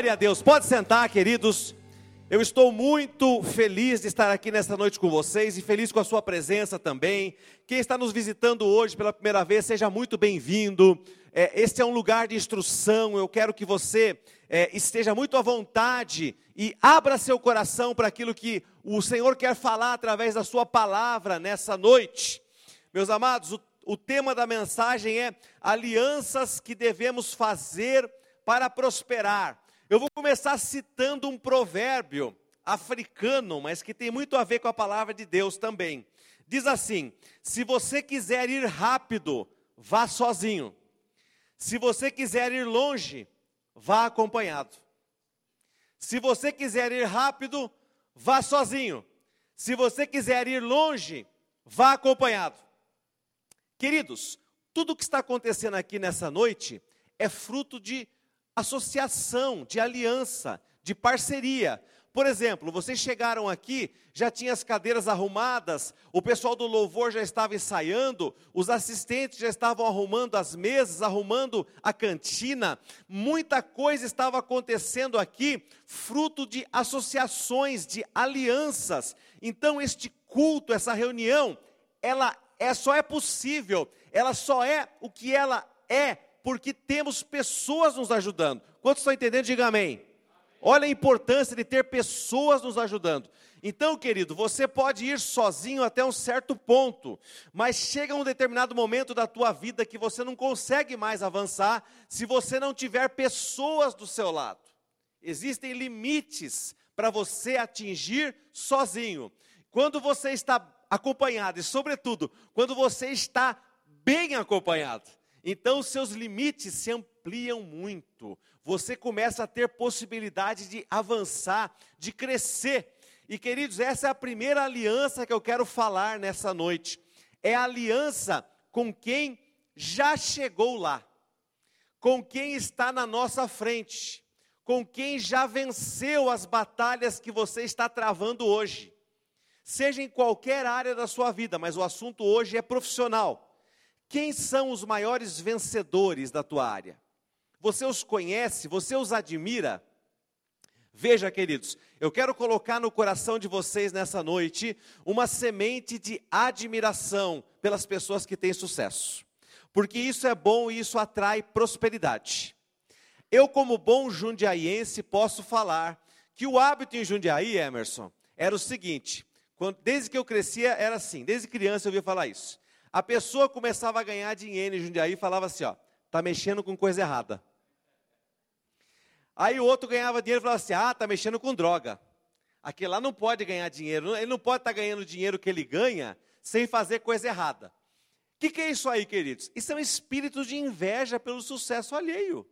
Glória a Deus. Pode sentar, queridos. Eu estou muito feliz de estar aqui nesta noite com vocês e feliz com a sua presença também. Quem está nos visitando hoje pela primeira vez, seja muito bem-vindo. É, este é um lugar de instrução. Eu quero que você é, esteja muito à vontade e abra seu coração para aquilo que o Senhor quer falar através da sua palavra nessa noite. Meus amados, o, o tema da mensagem é alianças que devemos fazer para prosperar. Eu vou começar citando um provérbio africano, mas que tem muito a ver com a palavra de Deus também. Diz assim: se você quiser ir rápido, vá sozinho. Se você quiser ir longe, vá acompanhado. Se você quiser ir rápido, vá sozinho. Se você quiser ir longe, vá acompanhado. Queridos, tudo o que está acontecendo aqui nessa noite é fruto de associação, de aliança, de parceria. Por exemplo, vocês chegaram aqui, já tinha as cadeiras arrumadas, o pessoal do louvor já estava ensaiando, os assistentes já estavam arrumando as mesas, arrumando a cantina, muita coisa estava acontecendo aqui, fruto de associações, de alianças. Então, este culto, essa reunião, ela é, só é possível, ela só é o que ela é porque temos pessoas nos ajudando. Quantos estão entendendo? Diga amém. Olha a importância de ter pessoas nos ajudando. Então, querido, você pode ir sozinho até um certo ponto, mas chega um determinado momento da tua vida que você não consegue mais avançar se você não tiver pessoas do seu lado. Existem limites para você atingir sozinho. Quando você está acompanhado e, sobretudo, quando você está bem acompanhado. Então, os seus limites se ampliam muito. Você começa a ter possibilidade de avançar, de crescer. E, queridos, essa é a primeira aliança que eu quero falar nessa noite. É aliança com quem já chegou lá, com quem está na nossa frente, com quem já venceu as batalhas que você está travando hoje. Seja em qualquer área da sua vida, mas o assunto hoje é profissional. Quem são os maiores vencedores da tua área? Você os conhece? Você os admira? Veja, queridos, eu quero colocar no coração de vocês nessa noite uma semente de admiração pelas pessoas que têm sucesso, porque isso é bom e isso atrai prosperidade. Eu, como bom jundiaiense, posso falar que o hábito em Jundiaí, Emerson, era o seguinte: quando, desde que eu crescia, era assim, desde criança eu ouvia falar isso. A pessoa começava a ganhar dinheiro em Jundiaí e falava assim, ó, tá mexendo com coisa errada. Aí o outro ganhava dinheiro e falava assim, ah, tá mexendo com droga. Aquele lá não pode ganhar dinheiro, ele não pode estar tá ganhando dinheiro que ele ganha sem fazer coisa errada. O que, que é isso aí, queridos? Isso é um espírito de inveja pelo sucesso alheio.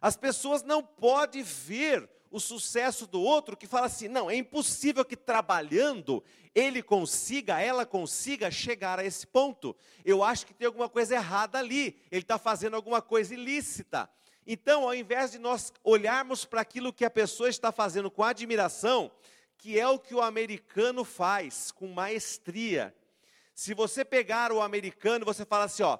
As pessoas não podem ver o sucesso do outro que fala assim: não, é impossível que trabalhando ele consiga, ela consiga chegar a esse ponto. Eu acho que tem alguma coisa errada ali, ele está fazendo alguma coisa ilícita. Então, ao invés de nós olharmos para aquilo que a pessoa está fazendo com admiração, que é o que o americano faz com maestria. Se você pegar o americano, você fala assim: ó,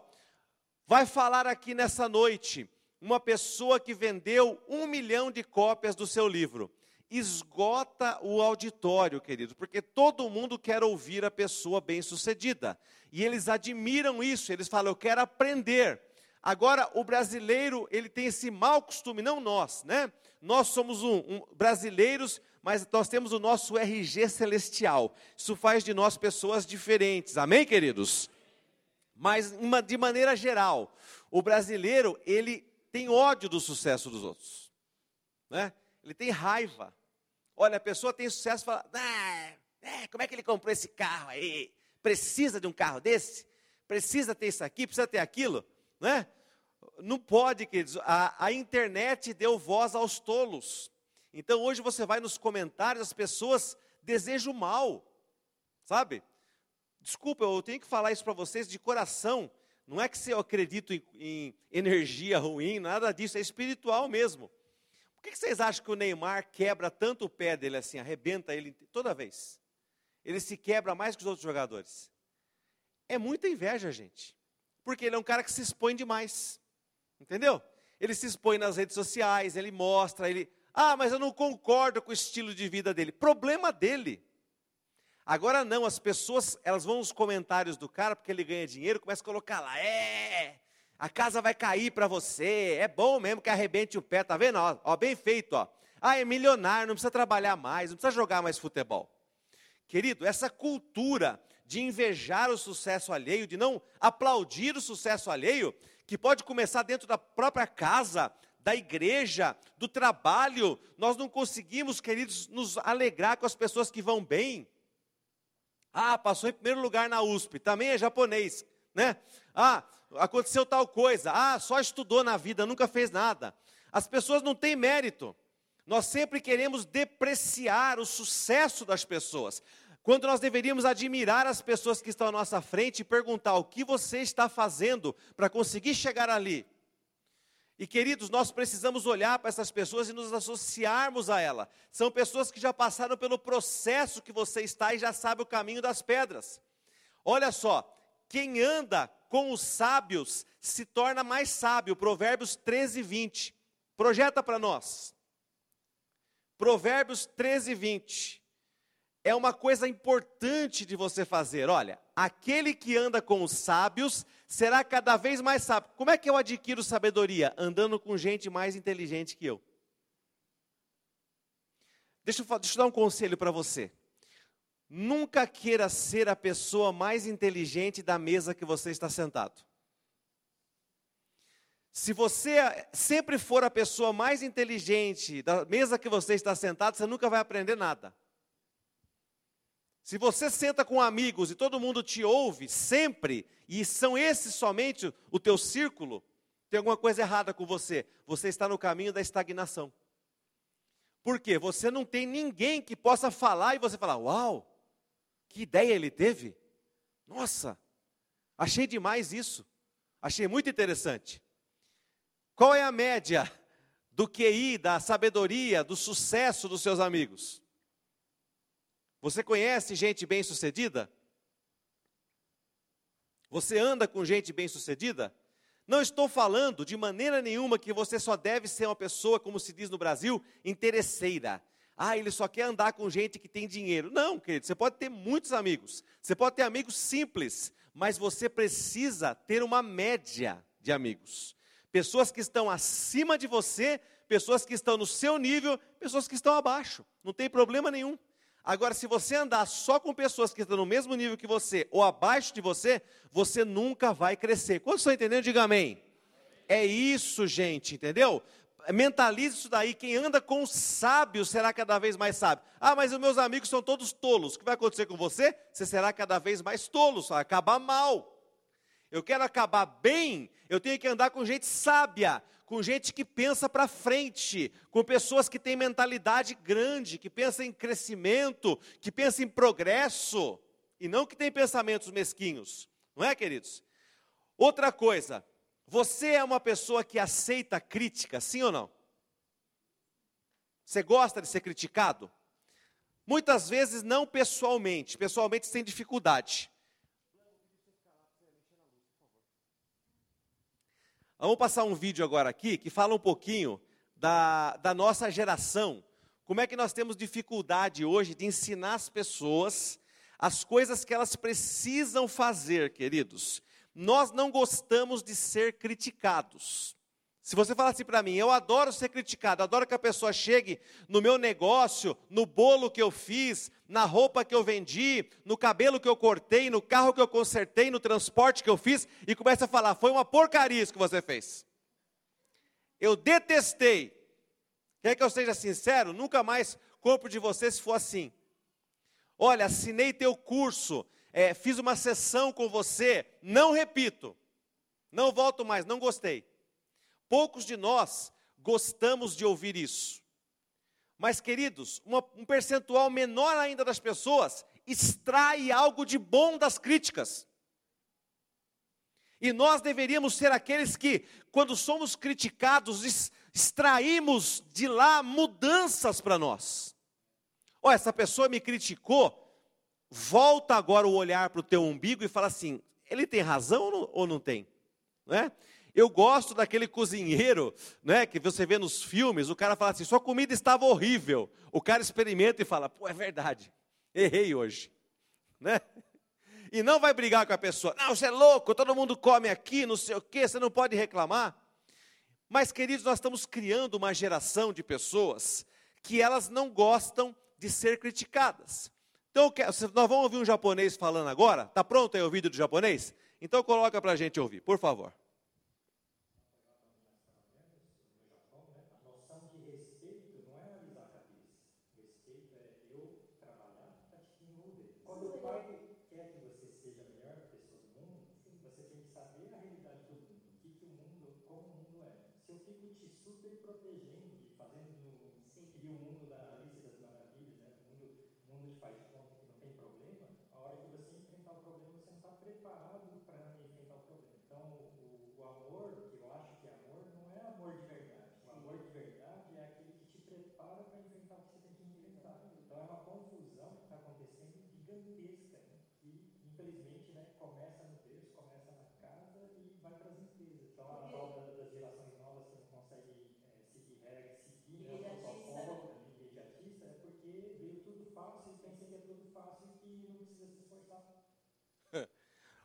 vai falar aqui nessa noite uma pessoa que vendeu um milhão de cópias do seu livro. Esgota o auditório, querido, porque todo mundo quer ouvir a pessoa bem-sucedida. E eles admiram isso, eles falam, eu quero aprender. Agora, o brasileiro, ele tem esse mau costume, não nós, né? Nós somos um, um, brasileiros, mas nós temos o nosso RG celestial. Isso faz de nós pessoas diferentes, amém, queridos? Mas, uma, de maneira geral, o brasileiro, ele tem ódio do sucesso dos outros. Né? Ele tem raiva. Olha, a pessoa tem sucesso e fala: ah, é, como é que ele comprou esse carro aí? Precisa de um carro desse? Precisa ter isso aqui? Precisa ter aquilo? Né? Não pode, queridos. A, a internet deu voz aos tolos. Então hoje você vai nos comentários, as pessoas desejam mal, sabe? Desculpa, eu tenho que falar isso para vocês de coração. Não é que se eu acredito em, em energia ruim, nada disso, é espiritual mesmo. Por que vocês acham que o Neymar quebra tanto o pé dele assim, arrebenta ele toda vez? Ele se quebra mais que os outros jogadores. É muita inveja, gente. Porque ele é um cara que se expõe demais. Entendeu? Ele se expõe nas redes sociais, ele mostra, ele Ah, mas eu não concordo com o estilo de vida dele. Problema dele. Agora não, as pessoas, elas vão nos comentários do cara, porque ele ganha dinheiro, começam a colocar lá, é, a casa vai cair para você, é bom mesmo que arrebente o pé, tá vendo? Ó, ó, bem feito, ó. Ah, é milionário, não precisa trabalhar mais, não precisa jogar mais futebol. Querido, essa cultura de invejar o sucesso alheio, de não aplaudir o sucesso alheio, que pode começar dentro da própria casa, da igreja, do trabalho. Nós não conseguimos, queridos, nos alegrar com as pessoas que vão bem. Ah, passou em primeiro lugar na USP, também é japonês, né? Ah, aconteceu tal coisa. Ah, só estudou na vida, nunca fez nada. As pessoas não têm mérito. Nós sempre queremos depreciar o sucesso das pessoas, quando nós deveríamos admirar as pessoas que estão à nossa frente e perguntar o que você está fazendo para conseguir chegar ali. E queridos, nós precisamos olhar para essas pessoas e nos associarmos a ela. São pessoas que já passaram pelo processo que você está e já sabe o caminho das pedras. Olha só, quem anda com os sábios se torna mais sábio. Provérbios 13, 20. Projeta para nós. Provérbios 13, 20. É uma coisa importante de você fazer. Olha, aquele que anda com os sábios será cada vez mais sábio. Como é que eu adquiro sabedoria? Andando com gente mais inteligente que eu. Deixa eu, deixa eu dar um conselho para você. Nunca queira ser a pessoa mais inteligente da mesa que você está sentado. Se você sempre for a pessoa mais inteligente da mesa que você está sentado, você nunca vai aprender nada. Se você senta com amigos e todo mundo te ouve sempre, e são esses somente o teu círculo, tem alguma coisa errada com você. Você está no caminho da estagnação. Por quê? Você não tem ninguém que possa falar e você falar: Uau, que ideia ele teve! Nossa, achei demais isso. Achei muito interessante. Qual é a média do QI, da sabedoria, do sucesso dos seus amigos? Você conhece gente bem-sucedida? Você anda com gente bem-sucedida? Não estou falando de maneira nenhuma que você só deve ser uma pessoa, como se diz no Brasil, interesseira. Ah, ele só quer andar com gente que tem dinheiro. Não, querido, você pode ter muitos amigos. Você pode ter amigos simples, mas você precisa ter uma média de amigos. Pessoas que estão acima de você, pessoas que estão no seu nível, pessoas que estão abaixo. Não tem problema nenhum. Agora, se você andar só com pessoas que estão no mesmo nível que você ou abaixo de você, você nunca vai crescer. Quantos estão entendendo? Diga amém. É isso, gente, entendeu? Mentalize isso daí. Quem anda com sábios será cada vez mais sábio. Ah, mas os meus amigos são todos tolos. O que vai acontecer com você? Você será cada vez mais tolo, vai acabar mal. Eu quero acabar bem, eu tenho que andar com gente sábia, com gente que pensa para frente, com pessoas que têm mentalidade grande, que pensa em crescimento, que pensa em progresso, e não que tem pensamentos mesquinhos. Não é, queridos? Outra coisa, você é uma pessoa que aceita crítica, sim ou não? Você gosta de ser criticado? Muitas vezes não pessoalmente, pessoalmente você tem dificuldade. Vamos passar um vídeo agora aqui que fala um pouquinho da, da nossa geração. Como é que nós temos dificuldade hoje de ensinar as pessoas as coisas que elas precisam fazer, queridos. Nós não gostamos de ser criticados. Se você falar assim para mim, eu adoro ser criticado, adoro que a pessoa chegue no meu negócio, no bolo que eu fiz, na roupa que eu vendi, no cabelo que eu cortei, no carro que eu consertei, no transporte que eu fiz, e comece a falar: foi uma porcaria isso que você fez. Eu detestei. Quer que eu seja sincero? Nunca mais compro de você se for assim. Olha, assinei teu curso, é, fiz uma sessão com você, não repito, não volto mais, não gostei. Poucos de nós gostamos de ouvir isso. Mas, queridos, uma, um percentual menor ainda das pessoas extrai algo de bom das críticas. E nós deveríamos ser aqueles que, quando somos criticados, extraímos de lá mudanças para nós. Ó, oh, essa pessoa me criticou, volta agora o olhar para o teu umbigo e fala assim: ele tem razão ou não, ou não tem? Não é? Eu gosto daquele cozinheiro, né, que você vê nos filmes, o cara fala assim: sua comida estava horrível. O cara experimenta e fala: pô, é verdade, errei hoje, né? E não vai brigar com a pessoa: não, você é louco, todo mundo come aqui, não sei o quê, você não pode reclamar. Mas, queridos, nós estamos criando uma geração de pessoas que elas não gostam de ser criticadas. Então, nós vamos ouvir um japonês falando agora. Está pronto aí o vídeo do japonês? Então, coloca para a gente ouvir, por favor.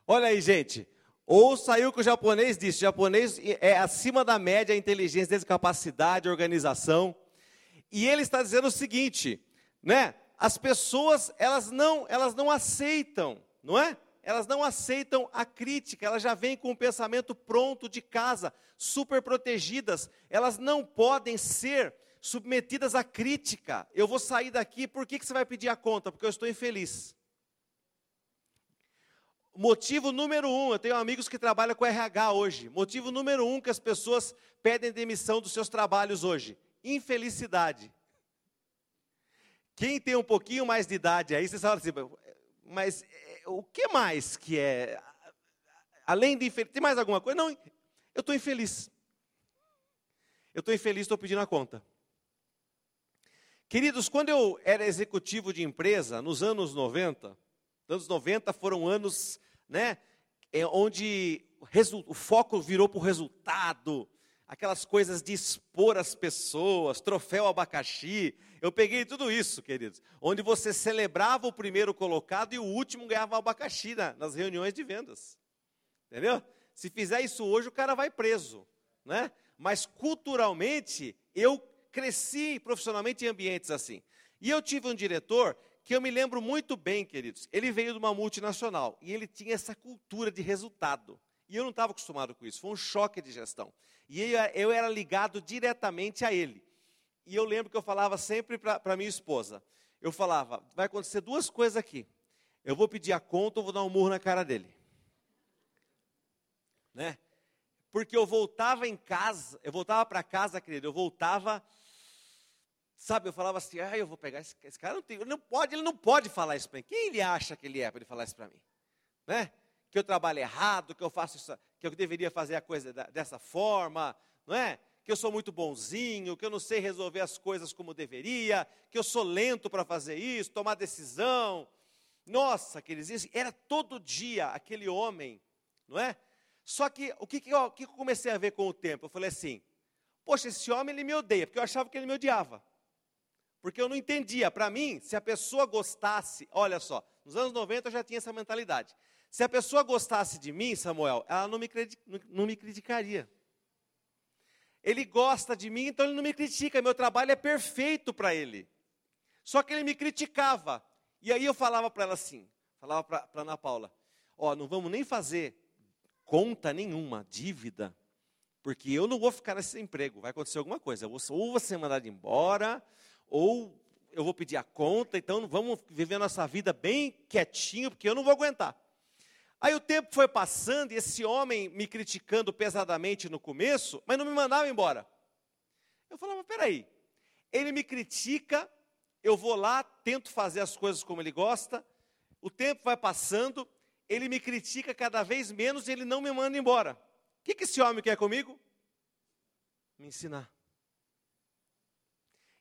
Olha aí, gente. Ou saiu que o japonês disse, o japonês é acima da média a inteligência, desde capacidade, organização. E ele está dizendo o seguinte, né? As pessoas, elas não, elas não aceitam, não é? Elas não aceitam a crítica, elas já vêm com o pensamento pronto de casa, super protegidas. Elas não podem ser submetidas à crítica. Eu vou sair daqui, por que, que você vai pedir a conta? Porque eu estou infeliz. Motivo número um, eu tenho amigos que trabalham com RH hoje. Motivo número um que as pessoas pedem demissão dos seus trabalhos hoje: infelicidade. Quem tem um pouquinho mais de idade aí, você fala assim, mas é, o que mais que é? Além de infeliz, tem mais alguma coisa? Não, eu estou infeliz. Eu estou infeliz, estou pedindo a conta. Queridos, quando eu era executivo de empresa, nos anos 90, anos 90 foram anos né? É onde o foco virou para o resultado, aquelas coisas de expor as pessoas, troféu abacaxi. Eu peguei tudo isso, queridos. Onde você celebrava o primeiro colocado e o último ganhava abacaxi na, nas reuniões de vendas. Entendeu? Se fizer isso hoje, o cara vai preso. Né? Mas culturalmente, eu cresci profissionalmente em ambientes assim. E eu tive um diretor que eu me lembro muito bem, queridos. Ele veio de uma multinacional e ele tinha essa cultura de resultado. E eu não estava acostumado com isso, foi um choque de gestão. E eu, era ligado diretamente a ele. E eu lembro que eu falava sempre para minha esposa: eu falava, vai acontecer duas coisas aqui. Eu vou pedir a conta ou vou dar um murro na cara dele. Né? Porque eu voltava em casa, eu voltava para casa, querido, eu voltava Sabe, eu falava assim, ah, eu vou pegar esse, esse cara, não, tem, não pode, ele não pode falar isso para mim. Quem ele acha que ele é para ele falar isso para mim? Né? Que eu trabalho errado, que eu faço isso, que eu deveria fazer a coisa da, dessa forma, não é? Que eu sou muito bonzinho, que eu não sei resolver as coisas como deveria, que eu sou lento para fazer isso, tomar decisão. Nossa, aqueles era todo dia aquele homem, não é? Só que o que, que, eu, que eu comecei a ver com o tempo? Eu falei assim, poxa, esse homem ele me odeia, porque eu achava que ele me odiava. Porque eu não entendia. Para mim, se a pessoa gostasse, olha só, nos anos 90 eu já tinha essa mentalidade. Se a pessoa gostasse de mim, Samuel, ela não me, não me criticaria. Ele gosta de mim, então ele não me critica. Meu trabalho é perfeito para ele. Só que ele me criticava. E aí eu falava para ela assim, falava para Ana Paula, ó, oh, não vamos nem fazer conta nenhuma, dívida, porque eu não vou ficar nesse emprego, vai acontecer alguma coisa. Vou, ou você ser mandado embora, ou eu vou pedir a conta, então vamos viver a nossa vida bem quietinho, porque eu não vou aguentar. Aí o tempo foi passando e esse homem me criticando pesadamente no começo, mas não me mandava embora. Eu falava, peraí, ele me critica, eu vou lá, tento fazer as coisas como ele gosta, o tempo vai passando, ele me critica cada vez menos e ele não me manda embora. O que, que esse homem quer comigo? Me ensinar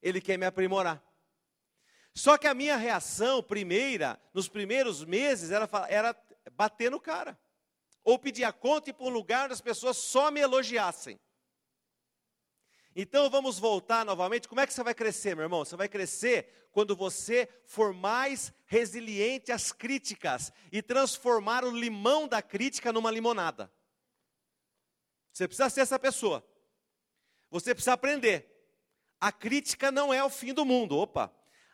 ele quer me aprimorar. Só que a minha reação primeira, nos primeiros meses, era, era bater no cara. ou pedir a conta e para um lugar onde as pessoas só me elogiassem. Então vamos voltar novamente. Como é que você vai crescer, meu irmão? Você vai crescer quando você for mais resiliente às críticas e transformar o limão da crítica numa limonada. Você precisa ser essa pessoa. Você precisa aprender. A crítica não é o fim do mundo. Opa!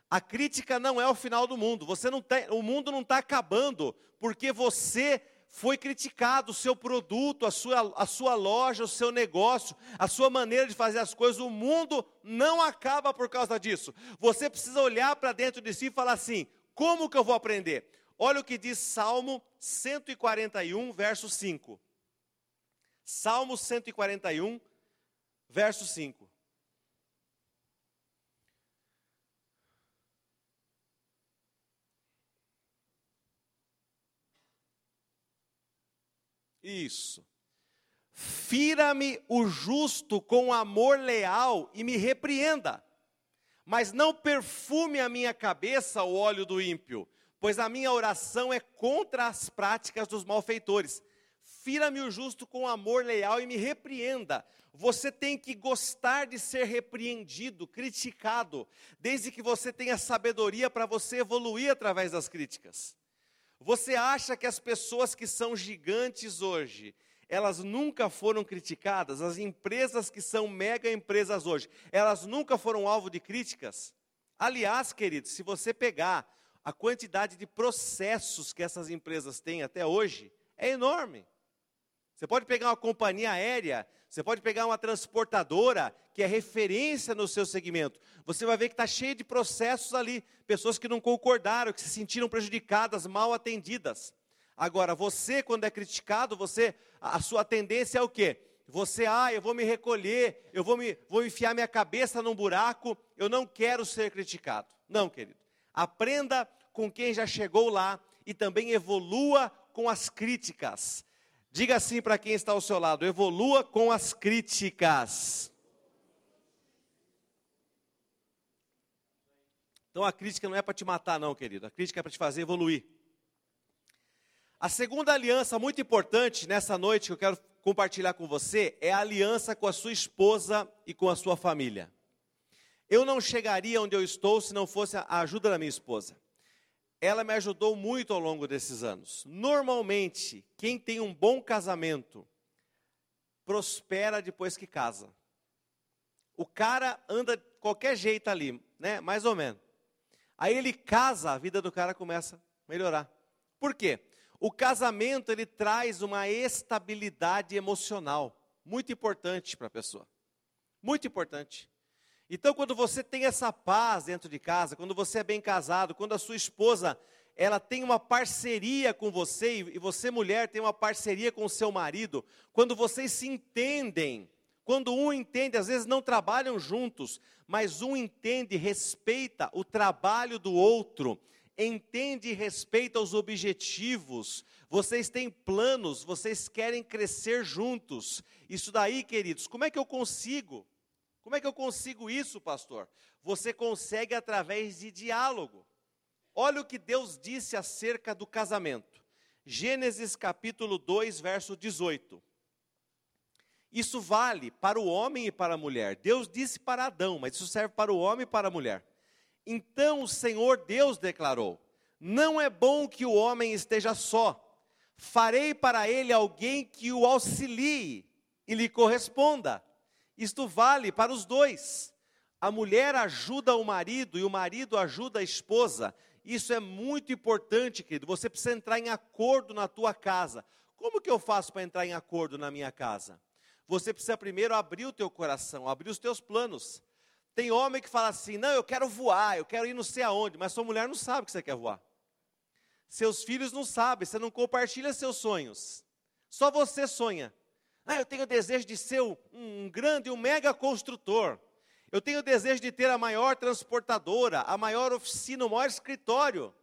A crítica não é o final do mundo. Você não tem, o mundo não está acabando porque você foi criticado o seu produto, a sua, a sua loja, o seu negócio, a sua maneira de fazer as coisas. O mundo não acaba por causa disso. Você precisa olhar para dentro de si e falar assim: como que eu vou aprender? Olha o que diz Salmo 141, verso 5. Salmo 141, verso 5. Isso. Fira-me o justo com amor leal e me repreenda, mas não perfume a minha cabeça o óleo do ímpio, pois a minha oração é contra as práticas dos malfeitores. Fira-me o justo com amor leal e me repreenda. Você tem que gostar de ser repreendido, criticado, desde que você tenha sabedoria para você evoluir através das críticas. Você acha que as pessoas que são gigantes hoje, elas nunca foram criticadas? As empresas que são mega empresas hoje, elas nunca foram alvo de críticas? Aliás, queridos, se você pegar a quantidade de processos que essas empresas têm até hoje, é enorme. Você pode pegar uma companhia aérea, você pode pegar uma transportadora que é referência no seu segmento. Você vai ver que está cheio de processos ali, pessoas que não concordaram, que se sentiram prejudicadas, mal atendidas. Agora, você, quando é criticado, você, a sua tendência é o quê? Você, ah, eu vou me recolher, eu vou me, vou enfiar minha cabeça num buraco, eu não quero ser criticado. Não, querido. Aprenda com quem já chegou lá e também evolua com as críticas. Diga assim para quem está ao seu lado: evolua com as críticas. Então a crítica não é para te matar, não, querido. A crítica é para te fazer evoluir. A segunda aliança muito importante nessa noite que eu quero compartilhar com você é a aliança com a sua esposa e com a sua família. Eu não chegaria onde eu estou se não fosse a ajuda da minha esposa ela me ajudou muito ao longo desses anos. Normalmente, quem tem um bom casamento prospera depois que casa. O cara anda de qualquer jeito ali, né? Mais ou menos. Aí ele casa, a vida do cara começa a melhorar. Por quê? O casamento ele traz uma estabilidade emocional muito importante para a pessoa. Muito importante. Então, quando você tem essa paz dentro de casa, quando você é bem casado, quando a sua esposa ela tem uma parceria com você e você mulher tem uma parceria com o seu marido, quando vocês se entendem, quando um entende, às vezes não trabalham juntos, mas um entende, respeita o trabalho do outro, entende e respeita os objetivos, vocês têm planos, vocês querem crescer juntos. Isso daí, queridos, como é que eu consigo? Como é que eu consigo isso, pastor? Você consegue através de diálogo. Olha o que Deus disse acerca do casamento. Gênesis capítulo 2, verso 18. Isso vale para o homem e para a mulher. Deus disse para Adão, mas isso serve para o homem e para a mulher. Então o Senhor Deus declarou: Não é bom que o homem esteja só. Farei para ele alguém que o auxilie e lhe corresponda. Isto vale para os dois. A mulher ajuda o marido e o marido ajuda a esposa. Isso é muito importante, querido. Você precisa entrar em acordo na tua casa. Como que eu faço para entrar em acordo na minha casa? Você precisa primeiro abrir o teu coração, abrir os teus planos. Tem homem que fala assim: "Não, eu quero voar, eu quero ir não sei aonde", mas sua mulher não sabe que você quer voar. Seus filhos não sabem, você não compartilha seus sonhos. Só você sonha. Ah, eu tenho o desejo de ser um, grande, um mega construtor. Eu tenho o desejo de ter a maior transportadora, a maior oficina, o maior escritório.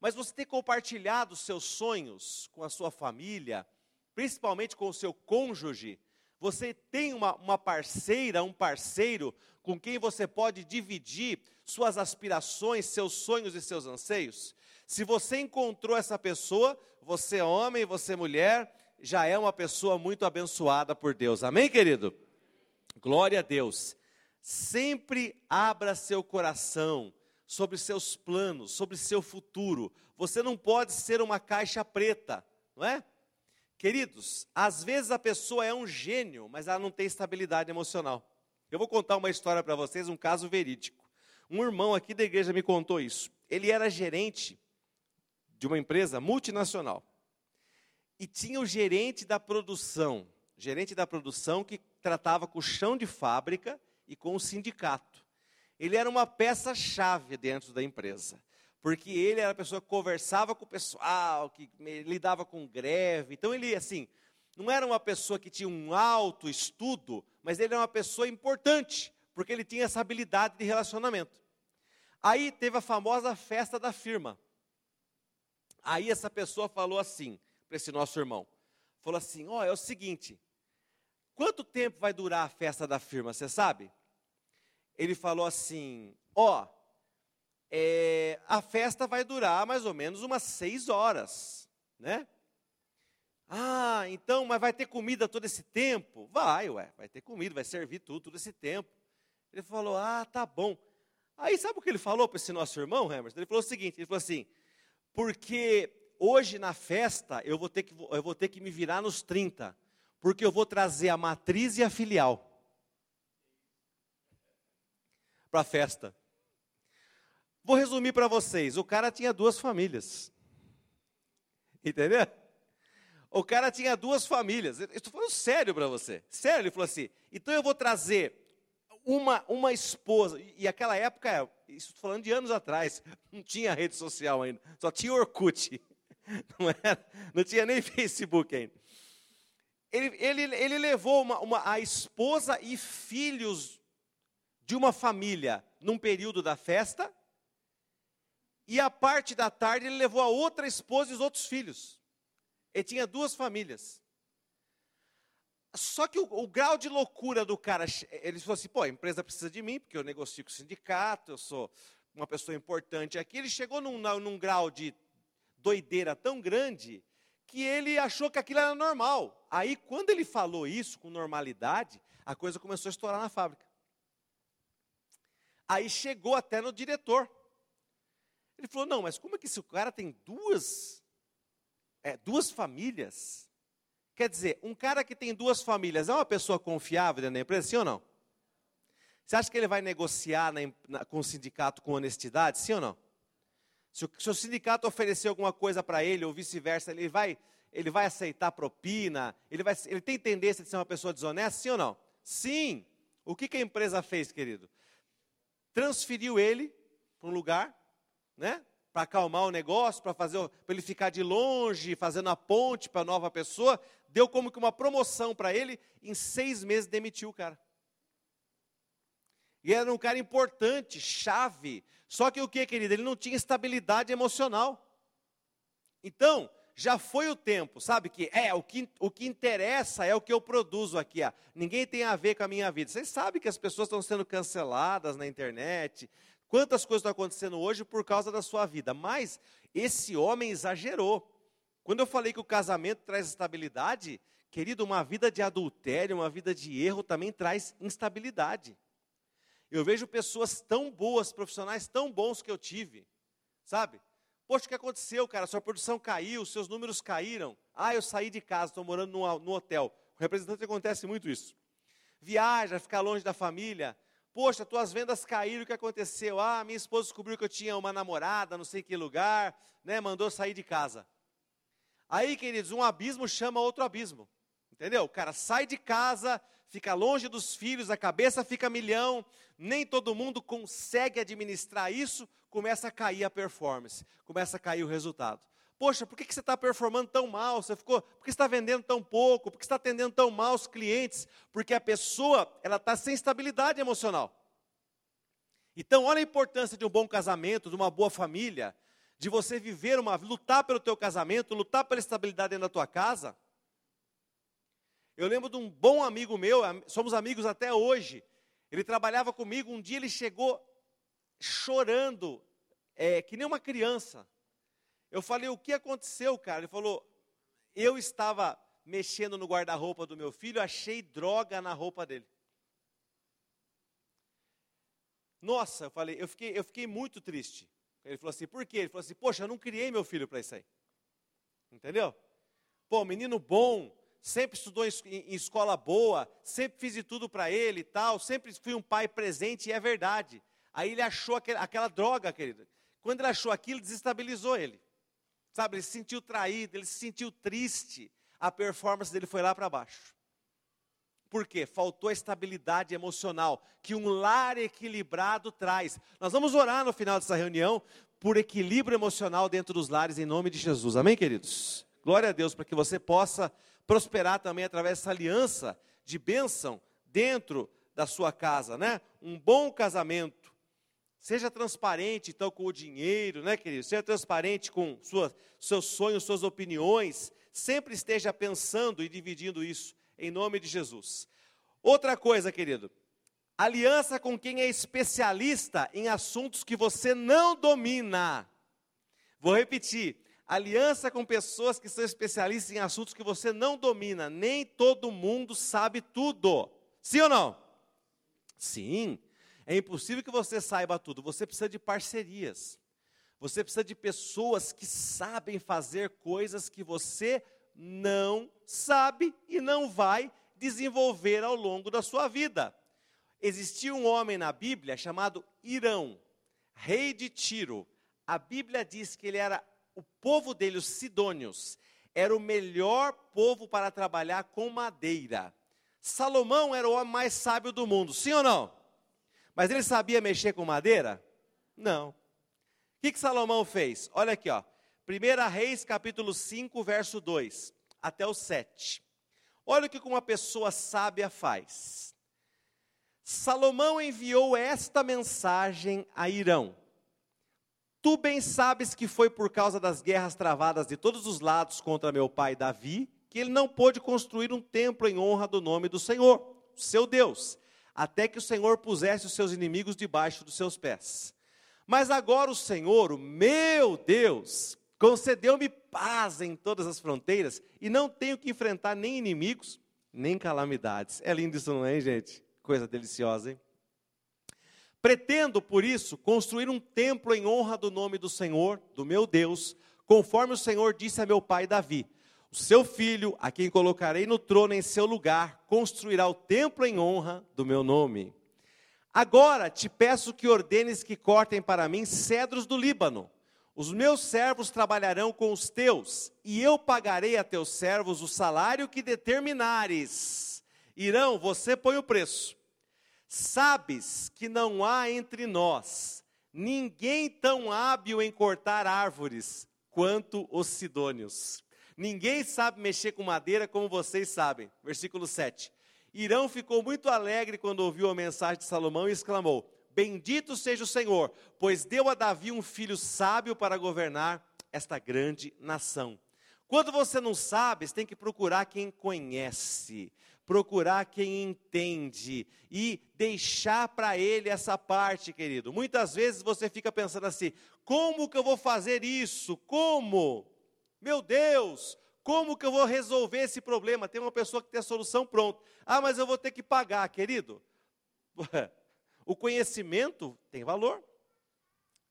Mas você tem compartilhado seus sonhos com a sua família, principalmente com o seu cônjuge. Você tem uma, uma parceira, um parceiro com quem você pode dividir suas aspirações, seus sonhos e seus anseios? Se você encontrou essa pessoa, você é homem, você é mulher, já é uma pessoa muito abençoada por Deus. Amém, querido? Glória a Deus. Sempre abra seu coração sobre seus planos, sobre seu futuro. Você não pode ser uma caixa preta, não é? Queridos, às vezes a pessoa é um gênio, mas ela não tem estabilidade emocional. Eu vou contar uma história para vocês, um caso verídico. Um irmão aqui da igreja me contou isso. Ele era gerente de uma empresa multinacional. E tinha o gerente da produção, gerente da produção que tratava com o chão de fábrica e com o sindicato. Ele era uma peça-chave dentro da empresa, porque ele era a pessoa que conversava com o pessoal, que lidava com greve. Então ele assim, não era uma pessoa que tinha um alto estudo, mas ele era uma pessoa importante, porque ele tinha essa habilidade de relacionamento. Aí teve a famosa festa da firma. Aí essa pessoa falou assim para esse nosso irmão: falou assim, ó, oh, é o seguinte, quanto tempo vai durar a festa da firma, você sabe? Ele falou assim, ó, oh, é, a festa vai durar mais ou menos umas seis horas, né? Ah, então, mas vai ter comida todo esse tempo? Vai, ué, vai ter comida, vai servir tudo, todo esse tempo. Ele falou, ah, tá bom. Aí sabe o que ele falou para esse nosso irmão, Emerson? Ele falou o seguinte, ele falou assim, porque hoje na festa eu vou ter que, eu vou ter que me virar nos 30, porque eu vou trazer a matriz e a filial para a festa. Vou resumir para vocês, o cara tinha duas famílias. Entendeu? O cara tinha duas famílias. Estou falando sério para você. Sério, ele falou assim: então eu vou trazer uma, uma esposa, e aquela época, isso falando de anos atrás, não tinha rede social ainda, só tinha Orkut, não, era, não tinha nem Facebook ainda. Ele, ele, ele levou uma, uma, a esposa e filhos de uma família num período da festa, e a parte da tarde ele levou a outra esposa e os outros filhos. Ele tinha duas famílias. Só que o, o, grau de loucura do cara, ele falou assim: pô, a empresa precisa de mim, porque eu negocio com o sindicato, eu sou uma pessoa importante aqui. Ele chegou num, num grau de doideira tão grande que ele achou que aquilo era normal. Aí, quando ele falou isso com normalidade, a coisa começou a estourar na fábrica. Aí chegou até no diretor. Ele falou: não, mas como é que esse cara tem duas, é, duas famílias? Quer dizer, um cara que tem duas famílias é uma pessoa confiável dentro da empresa, sim ou não? Você acha que ele vai negociar na, na, com o sindicato com honestidade, sim ou não? Se o, sindicato oferecer alguma coisa para ele, ou vice-versa, ele vai, ele vai aceitar propina? Ele, vai, ele tem tendência de ser uma pessoa desonesta, sim ou não? Sim. O que, que a empresa fez, querido? Transferiu ele para um lugar, né? para acalmar o negócio, para fazer, para ele ficar de longe, fazendo a ponte para a nova pessoa, deu como que uma promoção para ele, em seis meses demitiu o cara. E era um cara importante, chave. Só que o que, querido? Ele não tinha estabilidade emocional. Então, já foi o tempo, sabe? Que é, o que, o que interessa é o que eu produzo aqui. Ó. Ninguém tem a ver com a minha vida. Vocês sabem que as pessoas estão sendo canceladas na internet, Quantas coisas estão acontecendo hoje por causa da sua vida. Mas esse homem exagerou. Quando eu falei que o casamento traz estabilidade, querido, uma vida de adultério, uma vida de erro também traz instabilidade. Eu vejo pessoas tão boas, profissionais tão bons que eu tive, sabe? Poxa, o que aconteceu, cara? Sua produção caiu, seus números caíram. Ah, eu saí de casa, estou morando no, hotel. O representante acontece muito isso. Viaja, fica longe da família. Poxa, tuas vendas caíram, o que aconteceu? Ah, minha esposa descobriu que eu tinha uma namorada, não sei que lugar, né? Mandou sair de casa. Aí, queridos, um abismo chama outro abismo. Entendeu? O cara sai de casa, fica longe dos filhos, a cabeça fica milhão, nem todo mundo consegue administrar isso, começa a cair a performance, começa a cair o resultado. Poxa, por que você está performando tão mal? Você ficou, por que está vendendo tão pouco? Por que está atendendo tão mal os clientes? Porque a pessoa ela está sem estabilidade emocional. Então, olha a importância de um bom casamento, de uma boa família, de você viver uma, lutar pelo teu casamento, lutar pela estabilidade dentro da tua casa. Eu lembro de um bom amigo meu, somos amigos até hoje. Ele trabalhava comigo, um dia ele chegou chorando, é, que nem uma criança. Eu falei, o que aconteceu, cara? Ele falou, eu estava mexendo no guarda-roupa do meu filho, achei droga na roupa dele. Nossa, eu falei, eu fiquei, eu fiquei muito triste. Ele falou assim, por quê? Ele falou assim, poxa, eu não criei meu filho para isso aí. Entendeu? Pô, menino bom, sempre estudou em, em escola boa, sempre fiz de tudo para ele e tal, sempre fui um pai presente e é verdade. Aí ele achou aquele, aquela droga, querido. Quando ele achou aquilo, desestabilizou ele. Sabe, ele se sentiu traído, ele se sentiu triste. A performance dele foi lá para baixo. Por quê? Faltou a estabilidade emocional que um lar equilibrado traz. Nós vamos orar no final dessa reunião por equilíbrio emocional dentro dos lares em nome de Jesus. Amém, queridos? Glória a Deus para que você possa prosperar também através dessa aliança de bênção dentro da sua casa, né? Um bom casamento. Seja transparente então com o dinheiro, né, querido? Seja transparente com seus sonhos, suas opiniões. Sempre esteja pensando e dividindo isso em nome de Jesus. Outra coisa, querido, aliança com quem é especialista em assuntos que você não domina. Vou repetir: aliança com pessoas que são especialistas em assuntos que você não domina. Nem todo mundo sabe tudo. Sim ou não? Sim. É impossível que você saiba tudo. Você precisa de parcerias. Você precisa de pessoas que sabem fazer coisas que você não sabe e não vai desenvolver ao longo da sua vida. Existia um homem na Bíblia chamado Irão, rei de Tiro. A Bíblia diz que ele era o povo dele, os sidônios, era o melhor povo para trabalhar com madeira. Salomão era o homem mais sábio do mundo, sim ou não? Mas ele sabia mexer com madeira? Não. O que, que Salomão fez? Olha aqui, ó. 1 Reis, capítulo 5, verso 2 até o 7. Olha o que uma pessoa sábia faz. Salomão enviou esta mensagem a Irão: Tu bem sabes que foi por causa das guerras travadas de todos os lados contra meu pai Davi que ele não pôde construir um templo em honra do nome do Senhor, seu Deus, até que o Senhor pusesse os seus inimigos debaixo dos seus pés. Mas agora o Senhor, o meu Deus, concedeu-me paz em todas as fronteiras e não tenho que enfrentar nem inimigos, nem calamidades. É lindo isso, não é, gente? Coisa deliciosa, hein? Pretendo, por isso, construir um templo em honra do nome do Senhor, do meu Deus, conforme o Senhor disse a meu pai Davi. O seu filho, a quem colocarei no trono em seu lugar, construirá o templo em honra do meu nome. Agora te peço que ordenes que cortem para mim cedros do Líbano os meus servos trabalharão com os teus, e eu pagarei a teus servos o salário que determinares. Irão, você põe o preço. Sabes que não há entre nós ninguém tão hábil em cortar árvores quanto os sidônios. Ninguém sabe mexer com madeira como vocês sabem. Versículo 7. Irão ficou muito alegre quando ouviu a mensagem de Salomão e exclamou: Bendito seja o Senhor, pois deu a Davi um filho sábio para governar esta grande nação. Quando você não sabe, você tem que procurar quem conhece, procurar quem entende e deixar para ele essa parte, querido. Muitas vezes você fica pensando assim: como que eu vou fazer isso? Como? Meu Deus, como que eu vou resolver esse problema? Tem uma pessoa que tem a solução pronta. Ah, mas eu vou ter que pagar, querido. O conhecimento tem valor.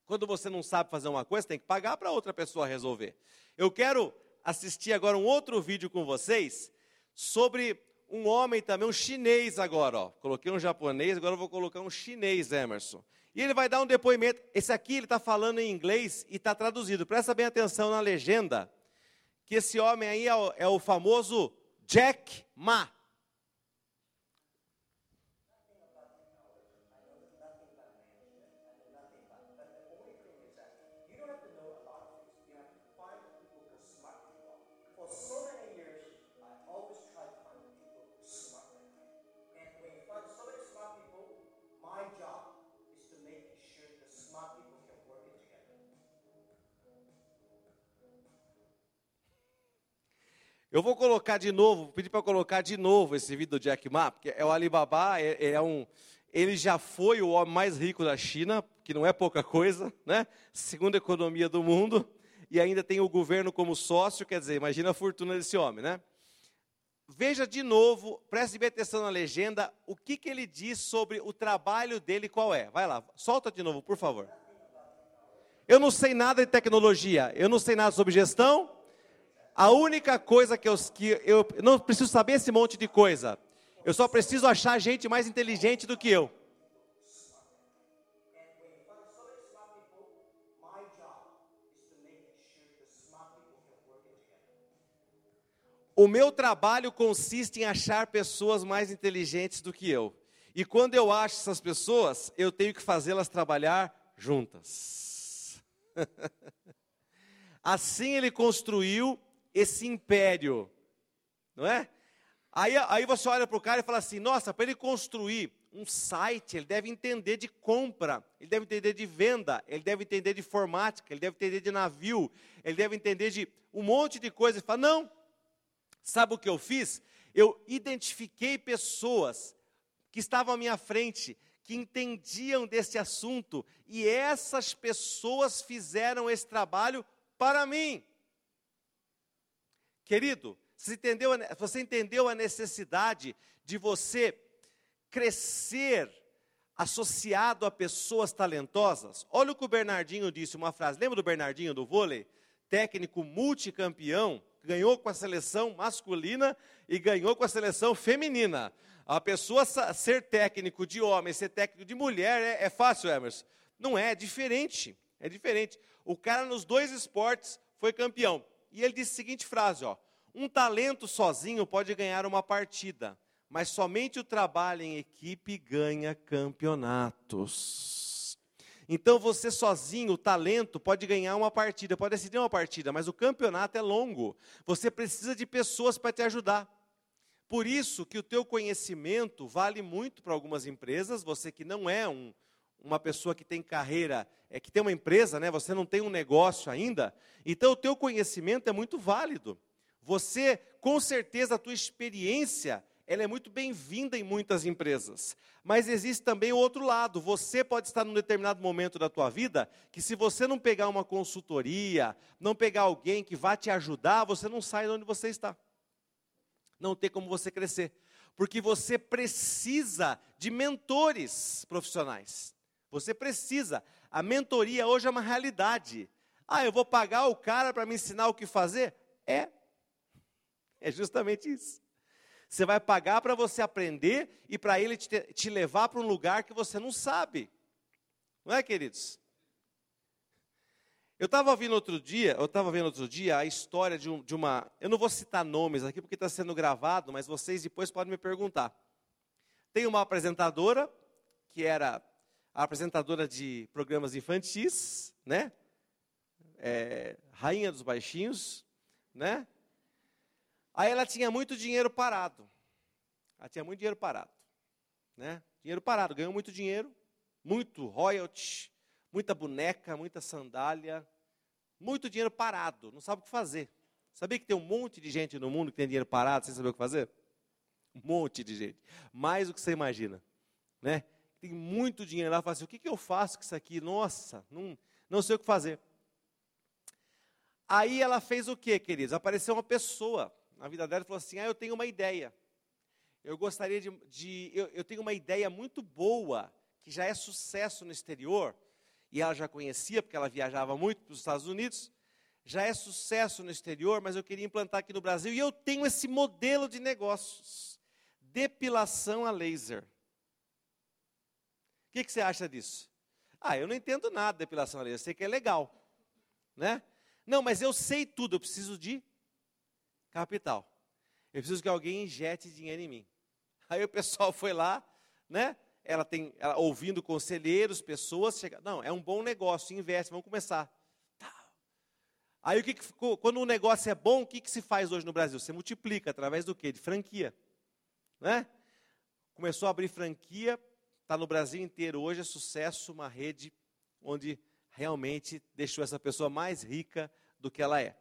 Quando você não sabe fazer uma coisa, tem que pagar para outra pessoa resolver. Eu quero assistir agora um outro vídeo com vocês sobre um homem também, um chinês agora, ó. Coloquei um japonês, agora vou colocar um chinês, Emerson. E ele vai dar um depoimento. Esse aqui ele está falando em inglês e está traduzido. Presta bem atenção na legenda, que esse homem aí é o, é o famoso Jack Ma. Eu vou colocar de novo, vou pedir para colocar de novo esse vídeo do Jack Ma, porque é o Alibaba, é, é, um, ele já foi o homem mais rico da China, que não é pouca coisa, né? Segunda economia do mundo, e ainda tem o governo como sócio, quer dizer, imagina a fortuna desse homem, né? veja de novo, preste bem atenção na legenda, o que, que ele diz sobre o trabalho dele, qual é. Vai lá, solta de novo, por favor. Eu não sei nada de tecnologia, eu não sei nada sobre gestão. A única coisa que eu, que eu não preciso saber esse monte de coisa. Eu só preciso achar gente mais inteligente do que eu. O meu trabalho consiste em achar pessoas mais inteligentes do que eu. E quando eu acho essas pessoas, eu tenho que fazê-las trabalhar juntas. assim ele construiu esse império, não é? Aí, aí você olha para o cara e fala assim: nossa, para ele construir um site, ele deve entender de compra, ele deve entender de venda, ele deve entender de informática, ele deve entender de navio, ele deve entender de um monte de coisa. Ele fala: não, sabe o que eu fiz? Eu identifiquei pessoas que estavam à minha frente, que entendiam desse assunto, e essas pessoas fizeram esse trabalho para mim. Querido, você entendeu, você entendeu a necessidade de você crescer associado a pessoas talentosas? Olha o que o Bernardinho disse, uma frase. Lembra do Bernardinho do vôlei? Técnico multicampeão, ganhou com a seleção masculina e ganhou com a seleção feminina. A pessoa ser técnico de homem, ser técnico de mulher é, é fácil, Emerson? Não é, é diferente. É diferente. O cara nos dois esportes foi campeão. E ele disse a seguinte frase, ó: Um talento sozinho pode ganhar uma partida, mas somente o trabalho em equipe ganha campeonatos. Então você sozinho, o talento pode ganhar uma partida, pode decidir uma partida, mas o campeonato é longo. Você precisa de pessoas para te ajudar. Por isso que o teu conhecimento vale muito para algumas empresas, você que não é um, uma pessoa que tem carreira, é que tem uma empresa, né? Você não tem um negócio ainda, então o teu conhecimento é muito válido. Você, com certeza, a tua experiência, ela é muito bem-vinda em muitas empresas. Mas existe também o outro lado. Você pode estar num determinado momento da tua vida que se você não pegar uma consultoria, não pegar alguém que vá te ajudar, você não sai de onde você está não tem como você crescer. Porque você precisa de mentores profissionais. Você precisa. A mentoria hoje é uma realidade. Ah, eu vou pagar o cara para me ensinar o que fazer? É. É justamente isso. Você vai pagar para você aprender e para ele te, te levar para um lugar que você não sabe. Não é, queridos? Eu estava vendo outro dia, eu estava vendo outro dia a história de, um, de, uma. Eu não vou citar nomes aqui porque está sendo gravado, mas vocês depois podem me perguntar. Tem uma apresentadora que era a apresentadora de programas infantis, né? É, rainha dos baixinhos, né? Aí ela tinha muito dinheiro parado. Ela tinha muito dinheiro parado, né? Dinheiro parado, ganhou muito dinheiro, muito royalty, muita boneca, muita sandália, muito dinheiro parado, não sabe o que fazer. Sabia que tem um monte de gente no mundo que tem dinheiro parado sem saber o que fazer? Um monte de gente. Mais do que você imagina. Né? Tem muito dinheiro lá, fala assim, o que, que eu faço com isso aqui? Nossa, não, não sei o que fazer. Aí ela fez o que, queridos? Apareceu uma pessoa na vida dela e falou assim, ah, eu tenho uma ideia. Eu gostaria de, de eu, eu tenho uma ideia muito boa, que já é sucesso no exterior, e ela já conhecia, porque ela viajava muito para os Estados Unidos. Já é sucesso no exterior, mas eu queria implantar aqui no Brasil. E eu tenho esse modelo de negócios: depilação a laser. O que, que você acha disso? Ah, eu não entendo nada de depilação a laser, eu sei que é legal. Né? Não, mas eu sei tudo, eu preciso de capital. Eu preciso que alguém injete dinheiro em mim. Aí o pessoal foi lá, né? ela tem, ela, ouvindo conselheiros, pessoas, chega, não, é um bom negócio, investe, vamos começar. Tá. Aí o que, que ficou, quando um negócio é bom, o que, que se faz hoje no Brasil? Você multiplica através do quê? De franquia. Né? Começou a abrir franquia, está no Brasil inteiro hoje, é sucesso, uma rede onde realmente deixou essa pessoa mais rica do que ela é.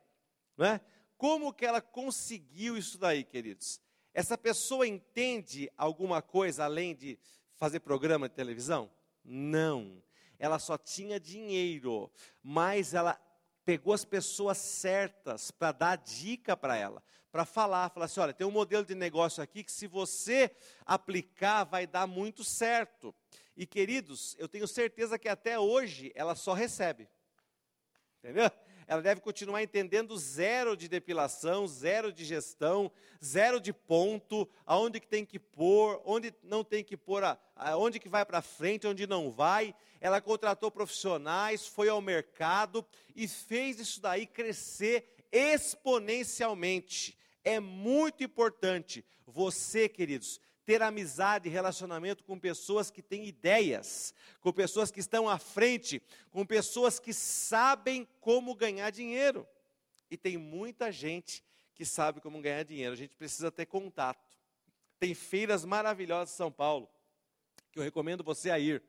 Não é? Como que ela conseguiu isso daí, queridos? Essa pessoa entende alguma coisa além de fazer programa de televisão? Não. Ela só tinha dinheiro, mas ela pegou as pessoas certas para dar dica para ela, para falar, falar assim, olha, tem um modelo de negócio aqui que se você aplicar vai dar muito certo. E queridos, eu tenho certeza que até hoje ela só recebe. Entendeu? ela deve continuar entendendo zero de depilação, zero de gestão, zero de ponto, aonde que tem que pôr, onde não tem que pôr, aonde que vai para frente, onde não vai. Ela contratou profissionais, foi ao mercado e fez isso daí crescer exponencialmente. É muito importante você, queridos, ter amizade e relacionamento com pessoas que têm ideias, com pessoas que estão à frente, com pessoas que sabem como ganhar dinheiro. E tem muita gente que sabe como ganhar dinheiro. A gente precisa ter contato. Tem feiras maravilhosas em São Paulo, que eu recomendo você a ir.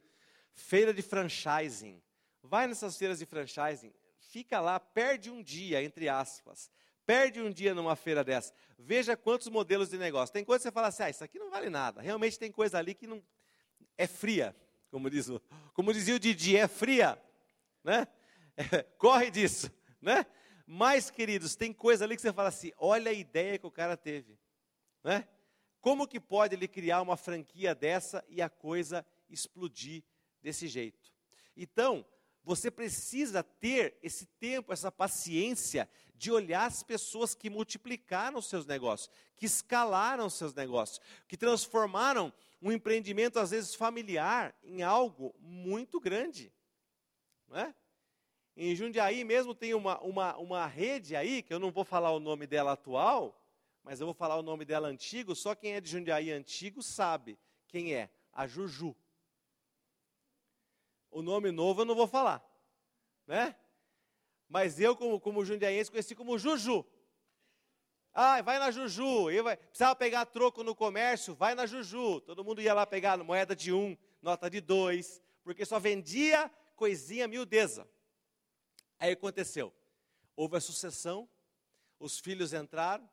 Feira de franchising. Vai nessas feiras de franchising, fica lá, perde um dia, entre aspas. Perde um dia numa feira dessa. Veja quantos modelos de negócio. Tem coisa que você fala assim, ah, isso aqui não vale nada. Realmente tem coisa ali que não é fria, como diz o, como dizia o Didi, é fria, né? É, corre disso, né? Mas, queridos, tem coisa ali que você fala assim, olha a ideia que o cara teve, né? Como que pode ele criar uma franquia dessa e a coisa explodir desse jeito? Então, você precisa ter esse tempo, essa paciência de olhar as pessoas que multiplicaram seus negócios, que escalaram seus negócios, que transformaram um empreendimento, às vezes familiar, em algo muito grande. Não é? Em Jundiaí mesmo tem uma, uma, uma rede aí, que eu não vou falar o nome dela atual, mas eu vou falar o nome dela antigo, só quem é de Jundiaí antigo sabe quem é, a Juju. O nome novo eu não vou falar, né? Mas eu, como, como jundiaense, conheci como Juju. Ah, vai na Juju. Eu vai, precisava pegar troco no comércio, vai na Juju. Todo mundo ia lá pegar moeda de um, nota de dois, porque só vendia coisinha miudeza. Aí aconteceu. Houve a sucessão, os filhos entraram,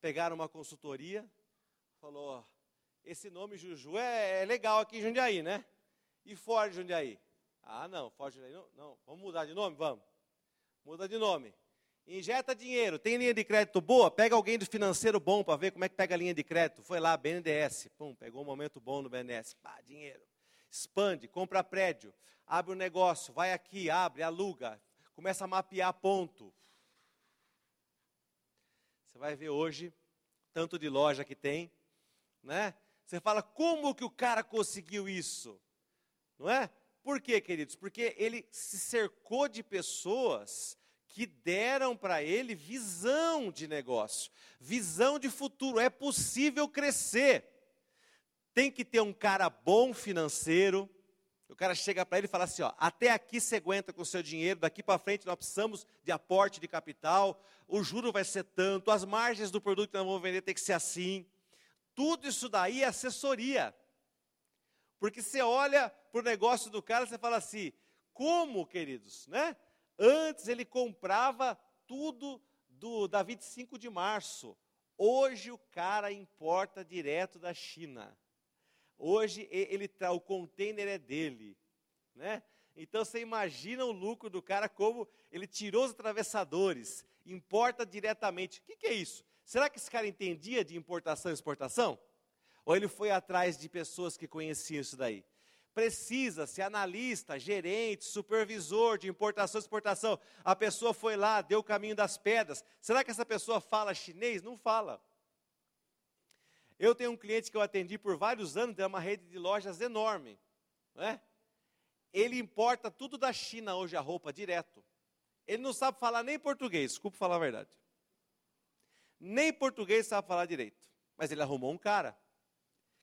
pegaram uma consultoria, falou, esse nome Juju é, é legal aqui em Jundiaí, né? E fora de Jundiaí? Ah, não, foge daí, não, não. Vamos mudar de nome? Vamos. Muda de nome. Injeta dinheiro. Tem linha de crédito boa? Pega alguém do financeiro bom para ver como é que pega a linha de crédito. Foi lá, BNDES. Pum, pegou um momento bom no BNDES. Pá, dinheiro. Expande, compra prédio. Abre um negócio. Vai aqui, abre, aluga. Começa a mapear ponto. Você vai ver hoje, tanto de loja que tem, né? Você fala, como que o cara conseguiu isso? Não é? Por quê, queridos? Porque ele se cercou de pessoas que deram para ele visão de negócio, visão de futuro. É possível crescer. Tem que ter um cara bom financeiro. O cara chega para ele e fala assim: ó, até aqui você aguenta com o seu dinheiro, daqui para frente nós precisamos de aporte de capital, o juro vai ser tanto, as margens do produto que nós vamos vender tem que ser assim. Tudo isso daí é assessoria. Porque você olha para o negócio do cara, você fala assim: como, queridos, né? Antes ele comprava tudo do da 25 de março. Hoje o cara importa direto da China. Hoje ele tá, o container é dele, né? Então você imagina o lucro do cara como ele tirou os atravessadores, importa diretamente. O que, que é isso? Será que esse cara entendia de importação e exportação? Ou ele foi atrás de pessoas que conheciam isso daí? Precisa-se analista, gerente, supervisor de importação e exportação. A pessoa foi lá, deu o caminho das pedras. Será que essa pessoa fala chinês? Não fala. Eu tenho um cliente que eu atendi por vários anos, tem uma rede de lojas enorme. Né? Ele importa tudo da China hoje, a roupa, direto. Ele não sabe falar nem português, desculpa falar a verdade. Nem português sabe falar direito. Mas ele arrumou um cara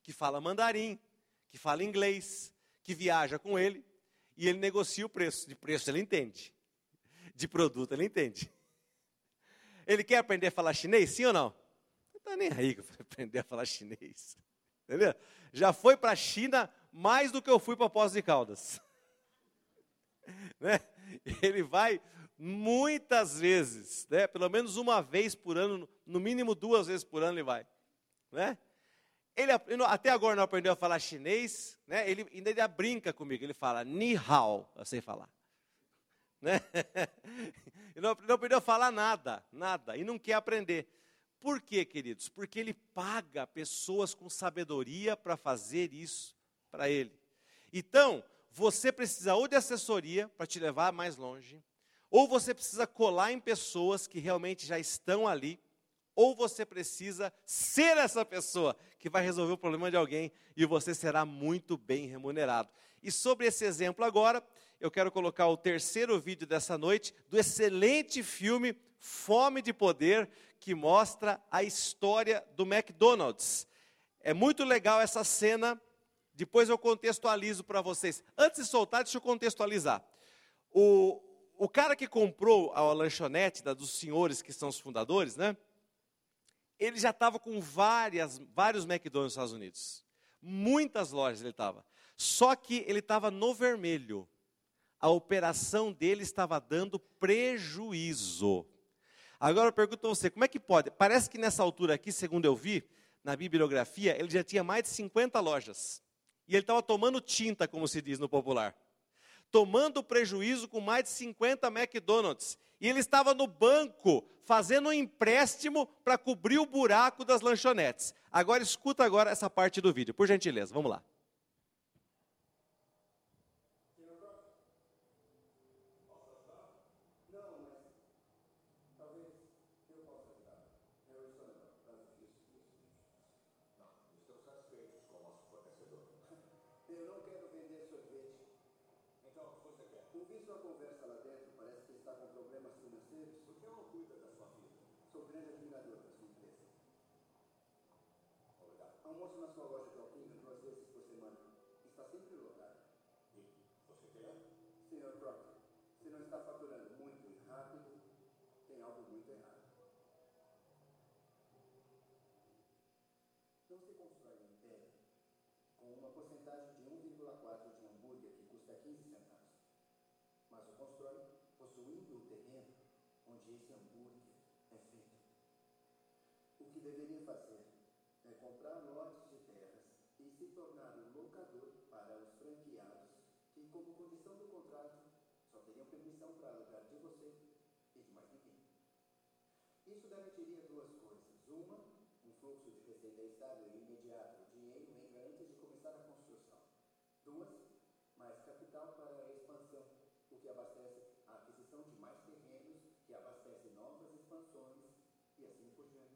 que fala mandarim, que fala inglês, que viaja com ele e ele negocia o preço. De preço ele entende, de produto ele entende. Ele quer aprender a falar chinês, sim ou não? Não está nem aí para aprender a falar chinês. Entendeu? Já foi para a China mais do que eu fui para Poços de Caldas. né? Ele vai muitas vezes, né? pelo menos uma vez por ano, no mínimo duas vezes por ano ele vai. Né? Ele até agora não aprendeu a falar chinês, né? Ele ainda brinca comigo, ele fala ni hao, eu sei falar. né? e não, não aprendeu a falar nada, nada, e não quer aprender. Por quê, queridos? Porque ele paga pessoas com sabedoria para fazer isso para ele. Então, você precisa ou de assessoria para te levar mais longe, ou você precisa colar em pessoas que realmente já estão ali, ou você precisa ser essa pessoa que vai resolver o problema de alguém e você será muito bem remunerado. E sobre esse exemplo agora, eu quero colocar o terceiro vídeo dessa noite do excelente filme Fome de Poder, que mostra a história do McDonald's. É muito legal essa cena, depois eu contextualizo para vocês. Antes de soltar, deixa eu contextualizar. O, o cara que comprou a lanchonete da, dos senhores que são os fundadores, né? Ele já estava com várias, vários McDonald's nos Estados Unidos. Muitas lojas ele estava. Só que ele estava no vermelho. A operação dele estava dando prejuízo. Agora eu pergunto a você, como é que pode? Parece que nessa altura aqui, segundo eu vi, na bibliografia, ele já tinha mais de 50 lojas. E ele estava tomando tinta, como se diz no popular. Tomando prejuízo com mais de 50 McDonald's. E ele estava no banco fazendo um empréstimo para cobrir o buraco das lanchonetes. Agora escuta agora essa parte do vídeo, por gentileza. Vamos lá. Almoço na sua loja de alpino duas vezes por semana. Está sempre lotado. E você quer? Senhor Proctor, se não está faturando muito e rápido, tem algo muito errado. Não se constrói um império com uma porcentagem de 1,4 de hambúrguer que custa 15 centavos. Mas o constrói possuindo o terreno onde esse hambúrguer é feito. O que deveria fazer é comprar lotes de terras e se tornar um locador para os franqueados que, como condição do contrato, só permissão para alugar de você e de mais ninguém. Isso garantiria duas coisas. Uma, um fluxo de receita estável e imediato. O dinheiro entra antes de começar a construção. Duas, mais capital para a expansão, o que abastece a aquisição de mais terrenos, que abastece novas expansões e assim por diante.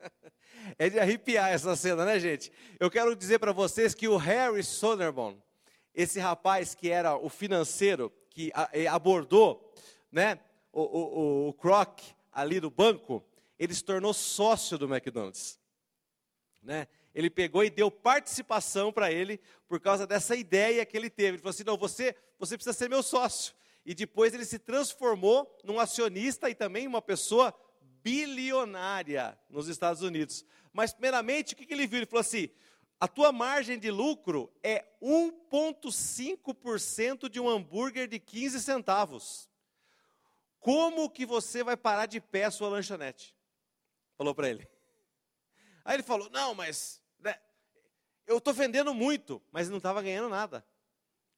É de arrepiar essa cena, né, gente? Eu quero dizer para vocês que o Harry Soderbaum, esse rapaz que era o financeiro, que abordou né, o, o, o Croc ali do banco, ele se tornou sócio do McDonald's. Né? Ele pegou e deu participação para ele por causa dessa ideia que ele teve. Ele falou assim: não, você, você precisa ser meu sócio. E depois ele se transformou num acionista e também uma pessoa bilionária nos Estados Unidos. Mas, primeiramente, o que ele viu? Ele falou assim: a tua margem de lucro é 1,5% de um hambúrguer de 15 centavos. Como que você vai parar de pé a sua lanchonete? Falou para ele. Aí ele falou: Não, mas né, eu estou vendendo muito, mas não estava ganhando nada.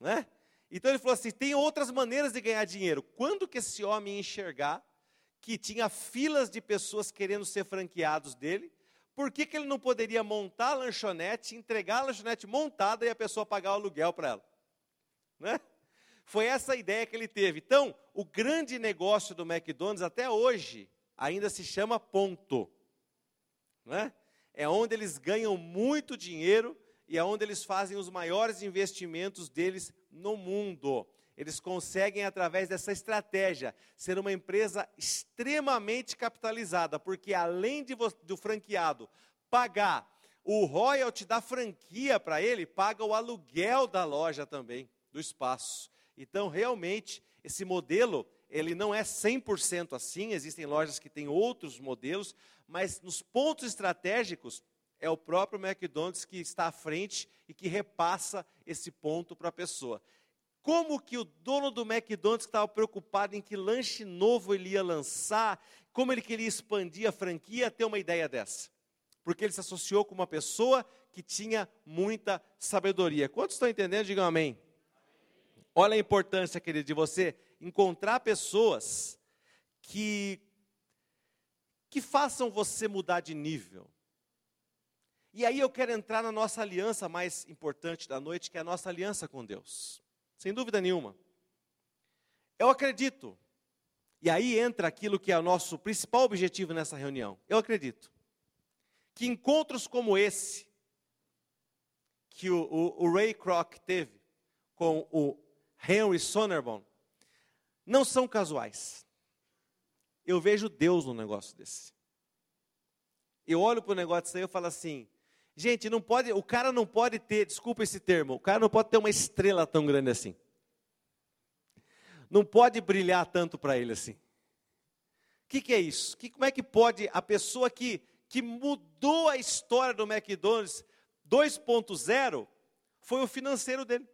Né? Então ele falou assim: tem outras maneiras de ganhar dinheiro. Quando que esse homem enxergar que tinha filas de pessoas querendo ser franqueados dele, por que, que ele não poderia montar a lanchonete, entregar a lanchonete montada e a pessoa pagar o aluguel para ela? Né? Foi essa a ideia que ele teve. Então, o grande negócio do McDonald's até hoje ainda se chama ponto. Né? É onde eles ganham muito dinheiro e é onde eles fazem os maiores investimentos deles no mundo eles conseguem, através dessa estratégia, ser uma empresa extremamente capitalizada, porque além de, do franqueado pagar o royalty da franquia para ele, paga o aluguel da loja também, do espaço. Então, realmente, esse modelo, ele não é 100% assim, existem lojas que têm outros modelos, mas nos pontos estratégicos, é o próprio McDonald's que está à frente e que repassa esse ponto para a pessoa. Como que o dono do McDonald's estava preocupado em que lanche novo ele ia lançar, como ele queria expandir a franquia, ter uma ideia dessa? Porque ele se associou com uma pessoa que tinha muita sabedoria. Quantos estão entendendo? Digam amém. Olha a importância, querido, de você encontrar pessoas que que façam você mudar de nível. E aí eu quero entrar na nossa aliança mais importante da noite, que é a nossa aliança com Deus. Sem dúvida nenhuma. Eu acredito. E aí entra aquilo que é o nosso principal objetivo nessa reunião. Eu acredito que encontros como esse, que o, o, o Ray Kroc teve com o Henry Sonnerbon, não são casuais. Eu vejo Deus no negócio desse. Eu olho para o negócio desse e eu falo assim, gente, não pode, o cara não pode ter, desculpa esse termo, o cara não pode ter uma estrela tão grande assim. Não pode brilhar tanto para ele assim. O que, que, é isso? Que, como é que pode a pessoa que, que mudou a história do McDonald's 2.0 foi o financeiro dele.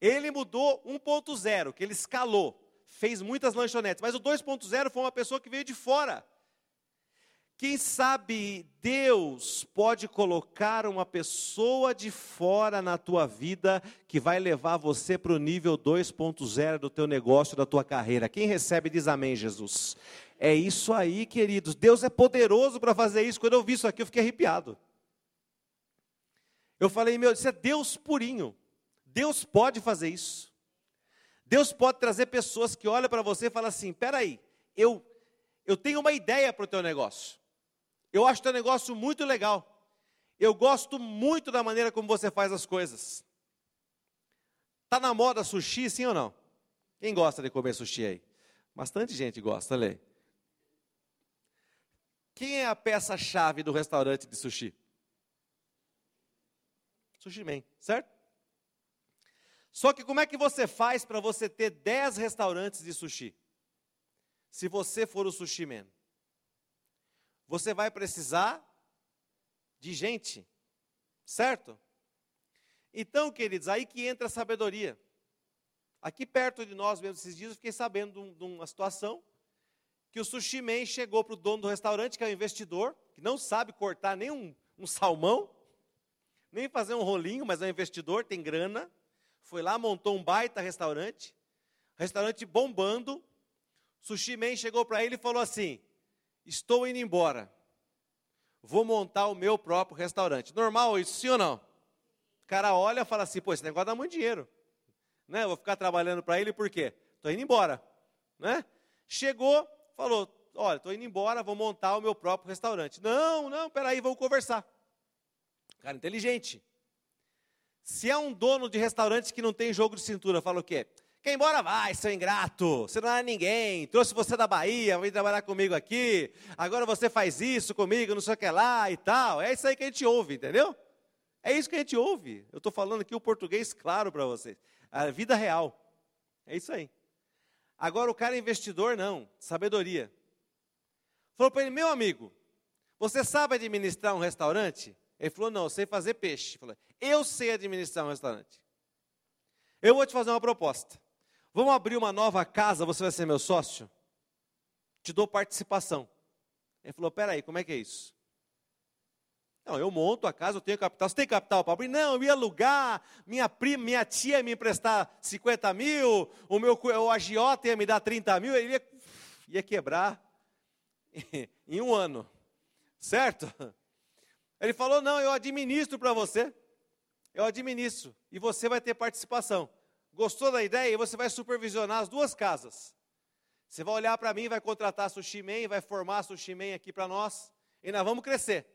Ele mudou 1.0, que ele escalou, fez muitas lanchonetes, mas o 2.0 foi uma pessoa que veio de fora. Quem sabe Deus pode colocar uma pessoa de fora na tua vida que vai levar você para o nível 2.0 do teu negócio, da tua carreira. Quem recebe diz amém, Jesus. É isso aí, queridos. Deus é poderoso para fazer isso. Quando eu vi isso aqui, eu fiquei arrepiado. Eu falei, meu, isso é Deus purinho. Deus pode fazer isso. Deus pode trazer pessoas que olham para você e falam assim: peraí, eu, eu tenho uma ideia para o teu negócio. Eu acho teu negócio muito legal. Eu gosto muito da maneira como você faz as coisas. Tá na moda sushi, sim ou não? Quem gosta de comer sushi aí? Bastante gente gosta, olha Quem é a peça-chave do restaurante de sushi? Sushi Man, certo? Só que como é que você faz para você ter 10 restaurantes de sushi? Se você for o sushi man. Você vai precisar de gente, certo? Então, queridos, aí que entra a sabedoria. Aqui perto de nós, mesmo esses dias, eu fiquei sabendo de uma situação que o sushi man chegou para o dono do restaurante, que é um investidor, que não sabe cortar nem um, um salmão, nem fazer um rolinho, mas é um investidor, tem grana foi lá, montou um baita restaurante, restaurante bombando. Sushi Man chegou para ele e falou assim: Estou indo embora, vou montar o meu próprio restaurante. Normal isso, sim ou não? O cara olha e fala assim: Pô, esse negócio dá muito dinheiro. Né? Vou ficar trabalhando para ele por quê? Estou indo embora. Né? Chegou, falou: Olha, estou indo embora, vou montar o meu próprio restaurante. Não, não, peraí, vamos conversar. Cara inteligente. Se é um dono de restaurante que não tem jogo de cintura, fala o quê? Embora vai, seu ingrato, você não é ninguém, trouxe você da Bahia, vem trabalhar comigo aqui, agora você faz isso comigo, não sei o que lá e tal. É isso aí que a gente ouve, entendeu? É isso que a gente ouve. Eu estou falando aqui o português claro para vocês. A vida real. É isso aí. Agora o cara é investidor, não, sabedoria. Falou para ele, meu amigo, você sabe administrar um restaurante? Ele falou: Não, eu sei fazer peixe. Falei, eu sei administrar um restaurante. Eu vou te fazer uma proposta. Vamos abrir uma nova casa, você vai ser meu sócio? Te dou participação. Ele falou: Peraí, como é que é isso? Não, eu monto a casa, eu tenho capital. Você tem capital para abrir? Não, eu ia alugar, minha prima, minha tia ia me emprestar 50 mil, o meu o agiota ia me dar 30 mil, ele ia, ia quebrar em um ano. Certo? Ele falou: Não, eu administro para você. Eu administro. E você vai ter participação. Gostou da ideia? E você vai supervisionar as duas casas. Você vai olhar para mim, vai contratar Sushi Man, vai formar Sushi Man aqui para nós. E nós vamos crescer.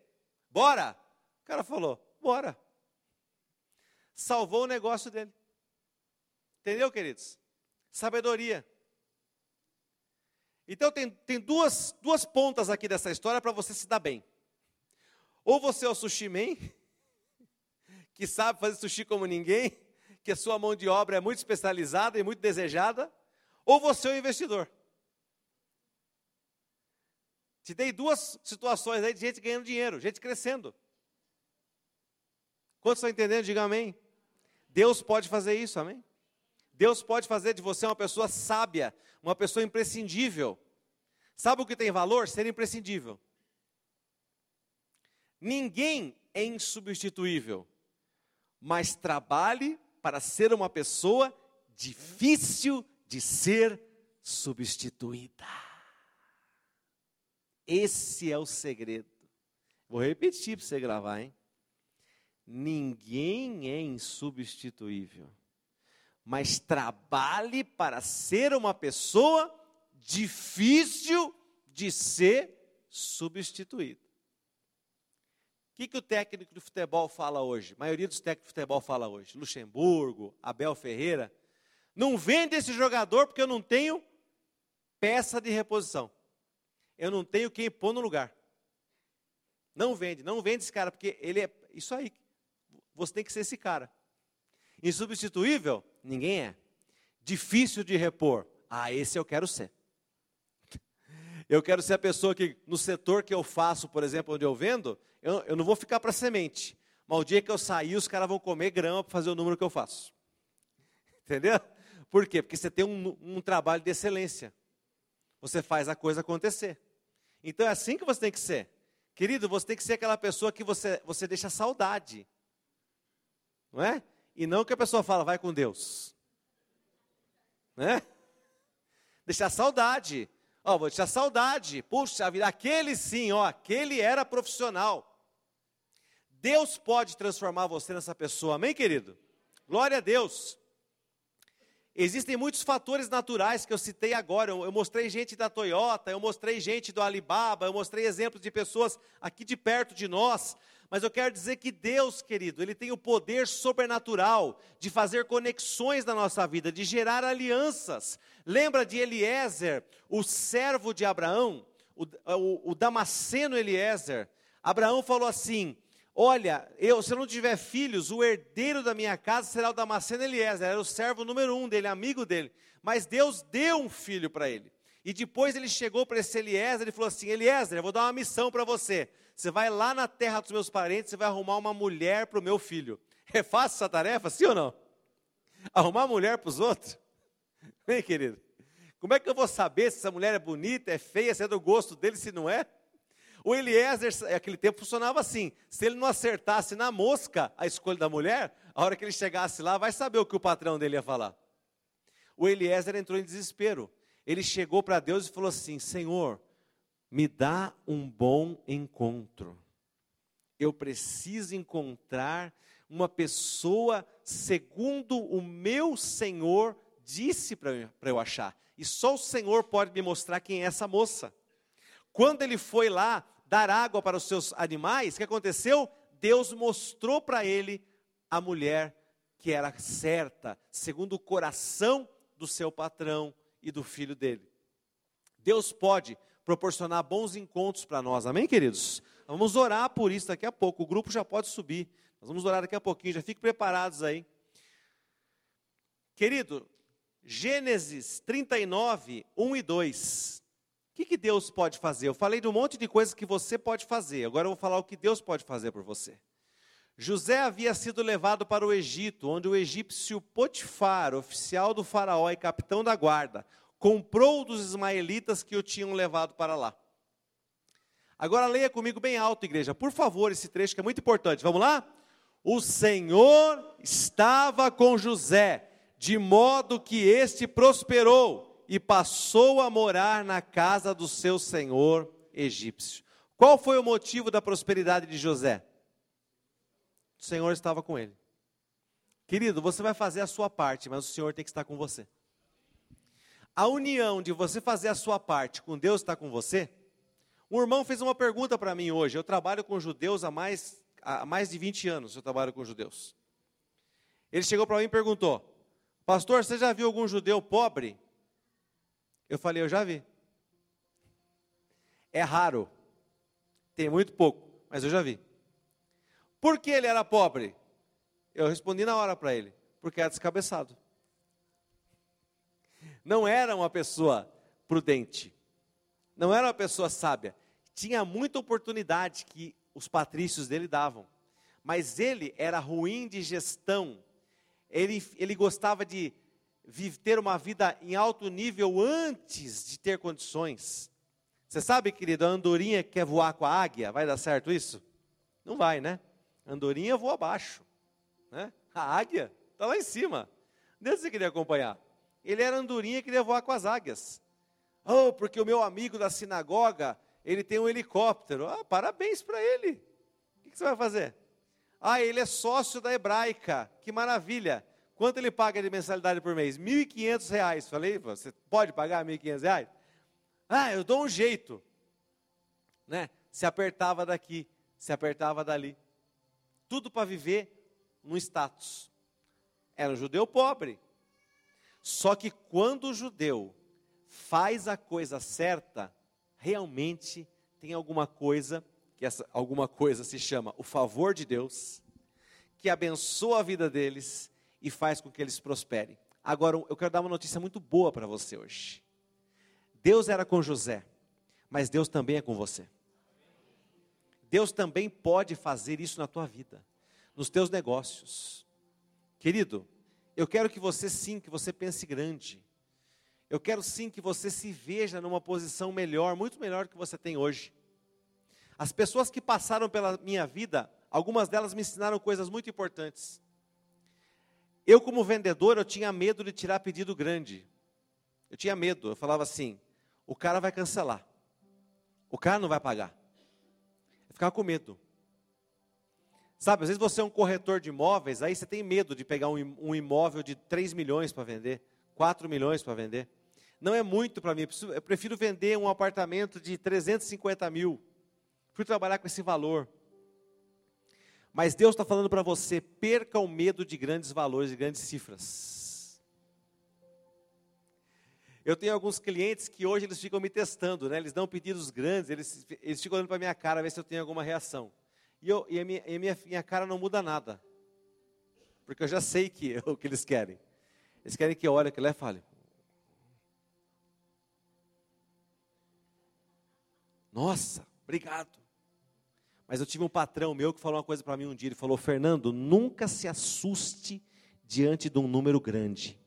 Bora? O cara falou: Bora. Salvou o negócio dele. Entendeu, queridos? Sabedoria. Então tem, tem duas, duas pontas aqui dessa história para você se dar bem. Ou você é o sushi man, que sabe fazer sushi como ninguém, que a sua mão de obra é muito especializada e muito desejada, ou você é o investidor. Te dei duas situações aí de gente ganhando dinheiro, gente crescendo. Quantos estão entendendo? Diga amém. Deus pode fazer isso, amém? Deus pode fazer de você uma pessoa sábia, uma pessoa imprescindível. Sabe o que tem valor? Ser imprescindível. Ninguém é insubstituível, mas trabalhe para ser uma pessoa difícil de ser substituída. Esse é o segredo. Vou repetir para você gravar, hein? Ninguém é insubstituível, mas trabalhe para ser uma pessoa difícil de ser substituído. O que, que o técnico de futebol fala hoje? A maioria dos técnicos de futebol fala hoje. Luxemburgo, Abel Ferreira. Não vende esse jogador porque eu não tenho peça de reposição. Eu não tenho quem pôr no lugar. Não vende, não vende esse cara, porque ele é isso aí. Você tem que ser esse cara. Insubstituível? Ninguém é. Difícil de repor? Ah, esse eu quero ser. Eu quero ser a pessoa que, no setor que eu faço, por exemplo, onde eu vendo, eu, eu não vou ficar para semente. Mas o dia que eu sair, os caras vão comer grama para fazer o número que eu faço. Entendeu? Por quê? Porque você tem um, um trabalho de excelência. Você faz a coisa acontecer. Então é assim que você tem que ser. Querido, você tem que ser aquela pessoa que você, você deixa saudade. Não é? E não que a pessoa fala, vai com Deus. Né? Deixar saudade. Ó, vou deixar saudade. Puxa vida, aquele sim, ó, aquele era profissional. Deus pode transformar você nessa pessoa, amém, querido? Glória a Deus. Existem muitos fatores naturais que eu citei agora. Eu, mostrei gente da Toyota, eu mostrei gente do Alibaba, eu mostrei exemplos de pessoas aqui de perto de nós. Mas eu quero dizer que Deus, querido, Ele tem o poder sobrenatural de fazer conexões na nossa vida, de gerar alianças. Lembra de Eliezer, o servo de Abraão, o, o, o Damasceno Eliezer? Abraão falou assim: Olha, eu, se eu não tiver filhos, o herdeiro da minha casa será o Damasceno Eliezer, era o servo número um dele, amigo dele. Mas Deus deu um filho para ele. E depois ele chegou para esse Eliezer e falou assim: Eliezer, eu vou dar uma missão para você. Você vai lá na terra dos meus parentes, você vai arrumar uma mulher para o meu filho. É fácil essa tarefa, sim ou não? Arrumar mulher para os outros? Vem, querido. Como é que eu vou saber se essa mulher é bonita, é feia, se é do gosto dele, se não é? O Eliezer, naquele tempo, funcionava assim: se ele não acertasse na mosca a escolha da mulher, a hora que ele chegasse lá, vai saber o que o patrão dele ia falar. O Eliezer entrou em desespero. Ele chegou para Deus e falou assim: Senhor, me dá um bom encontro. Eu preciso encontrar uma pessoa segundo o meu Senhor disse para eu achar. E só o Senhor pode me mostrar quem é essa moça. Quando ele foi lá dar água para os seus animais, o que aconteceu? Deus mostrou para ele a mulher que era certa, segundo o coração do seu patrão e do filho dele. Deus pode proporcionar bons encontros para nós, amém, queridos? Vamos orar por isso daqui a pouco, o grupo já pode subir, nós vamos orar daqui a pouquinho, já fiquem preparados aí. Querido, Gênesis 39, 1 e 2. O que, que Deus pode fazer? Eu falei de um monte de coisas que você pode fazer, agora eu vou falar o que Deus pode fazer por você. José havia sido levado para o Egito, onde o egípcio Potifar, oficial do faraó e capitão da guarda, comprou dos ismaelitas que o tinham levado para lá. Agora leia comigo bem alto, igreja, por favor, esse trecho que é muito importante. Vamos lá? O Senhor estava com José, de modo que este prosperou e passou a morar na casa do seu senhor egípcio. Qual foi o motivo da prosperidade de José? O Senhor estava com ele. Querido, você vai fazer a sua parte, mas o Senhor tem que estar com você. A união de você fazer a sua parte com Deus está com você. Um irmão fez uma pergunta para mim hoje. Eu trabalho com judeus há mais, há mais de 20 anos. Eu trabalho com judeus. Ele chegou para mim e perguntou: Pastor, você já viu algum judeu pobre? Eu falei, eu já vi. É raro. Tem muito pouco, mas eu já vi. Por que ele era pobre? Eu respondi na hora para ele, porque era descabeçado. Não era uma pessoa prudente. Não era uma pessoa sábia. Tinha muita oportunidade que os patrícios dele davam. Mas ele era ruim de gestão. Ele, ele gostava de ter uma vida em alto nível antes de ter condições. Você sabe, querido, a andorinha que quer voar com a águia, vai dar certo isso? Não vai, né? Andorinha voa abaixo. Né? A águia Está lá em cima. Deus você queria acompanhar. Ele era andorinha que levou com as águias. Oh, porque o meu amigo da sinagoga, ele tem um helicóptero. Ah, parabéns para ele. O que você vai fazer? Ah, ele é sócio da hebraica. Que maravilha. Quanto ele paga de mensalidade por mês? R$ 1.500. Falei, você pode pagar R$ 1.500? Ah, eu dou um jeito. Né? Se apertava daqui, se apertava dali. Tudo para viver num status. Era um judeu pobre. Só que quando o judeu faz a coisa certa, realmente tem alguma coisa, que essa alguma coisa se chama o favor de Deus, que abençoa a vida deles e faz com que eles prosperem. Agora, eu quero dar uma notícia muito boa para você hoje. Deus era com José, mas Deus também é com você. Deus também pode fazer isso na tua vida, nos teus negócios. Querido, eu quero que você sim, que você pense grande. Eu quero sim que você se veja numa posição melhor, muito melhor do que você tem hoje. As pessoas que passaram pela minha vida, algumas delas me ensinaram coisas muito importantes. Eu, como vendedor, eu tinha medo de tirar pedido grande. Eu tinha medo. Eu falava assim: o cara vai cancelar. O cara não vai pagar. Eu ficava com medo. Sabe, às vezes você é um corretor de imóveis, aí você tem medo de pegar um imóvel de 3 milhões para vender, 4 milhões para vender. Não é muito para mim, eu prefiro vender um apartamento de 350 mil. Fui trabalhar com esse valor. Mas Deus está falando para você: perca o medo de grandes valores, de grandes cifras. Eu tenho alguns clientes que hoje eles ficam me testando, né? eles dão pedidos grandes, eles, eles ficam olhando para a minha cara, ver se eu tenho alguma reação. E, eu, e a, minha, e a minha, minha, cara não muda nada, porque eu já sei que é o que eles querem. Eles querem que eu olhe aquilo e fale. Nossa, obrigado. Mas eu tive um patrão meu que falou uma coisa para mim um dia. Ele falou: Fernando, nunca se assuste diante de um número grande.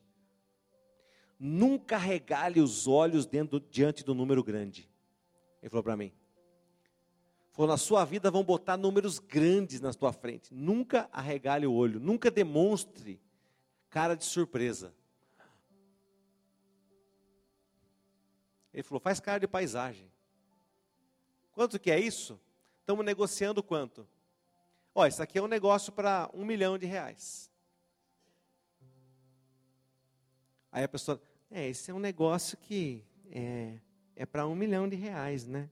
Nunca regale os olhos dentro, diante do número grande. Ele falou para mim. Falou: na sua vida vão botar números grandes na sua frente. Nunca arregale o olho. Nunca demonstre cara de surpresa. Ele falou: faz cara de paisagem. Quanto que é isso? Estamos negociando quanto? Ó, isso aqui é um negócio para um milhão de reais. Aí a pessoa, é, esse é um negócio que é, é para um milhão de reais, né?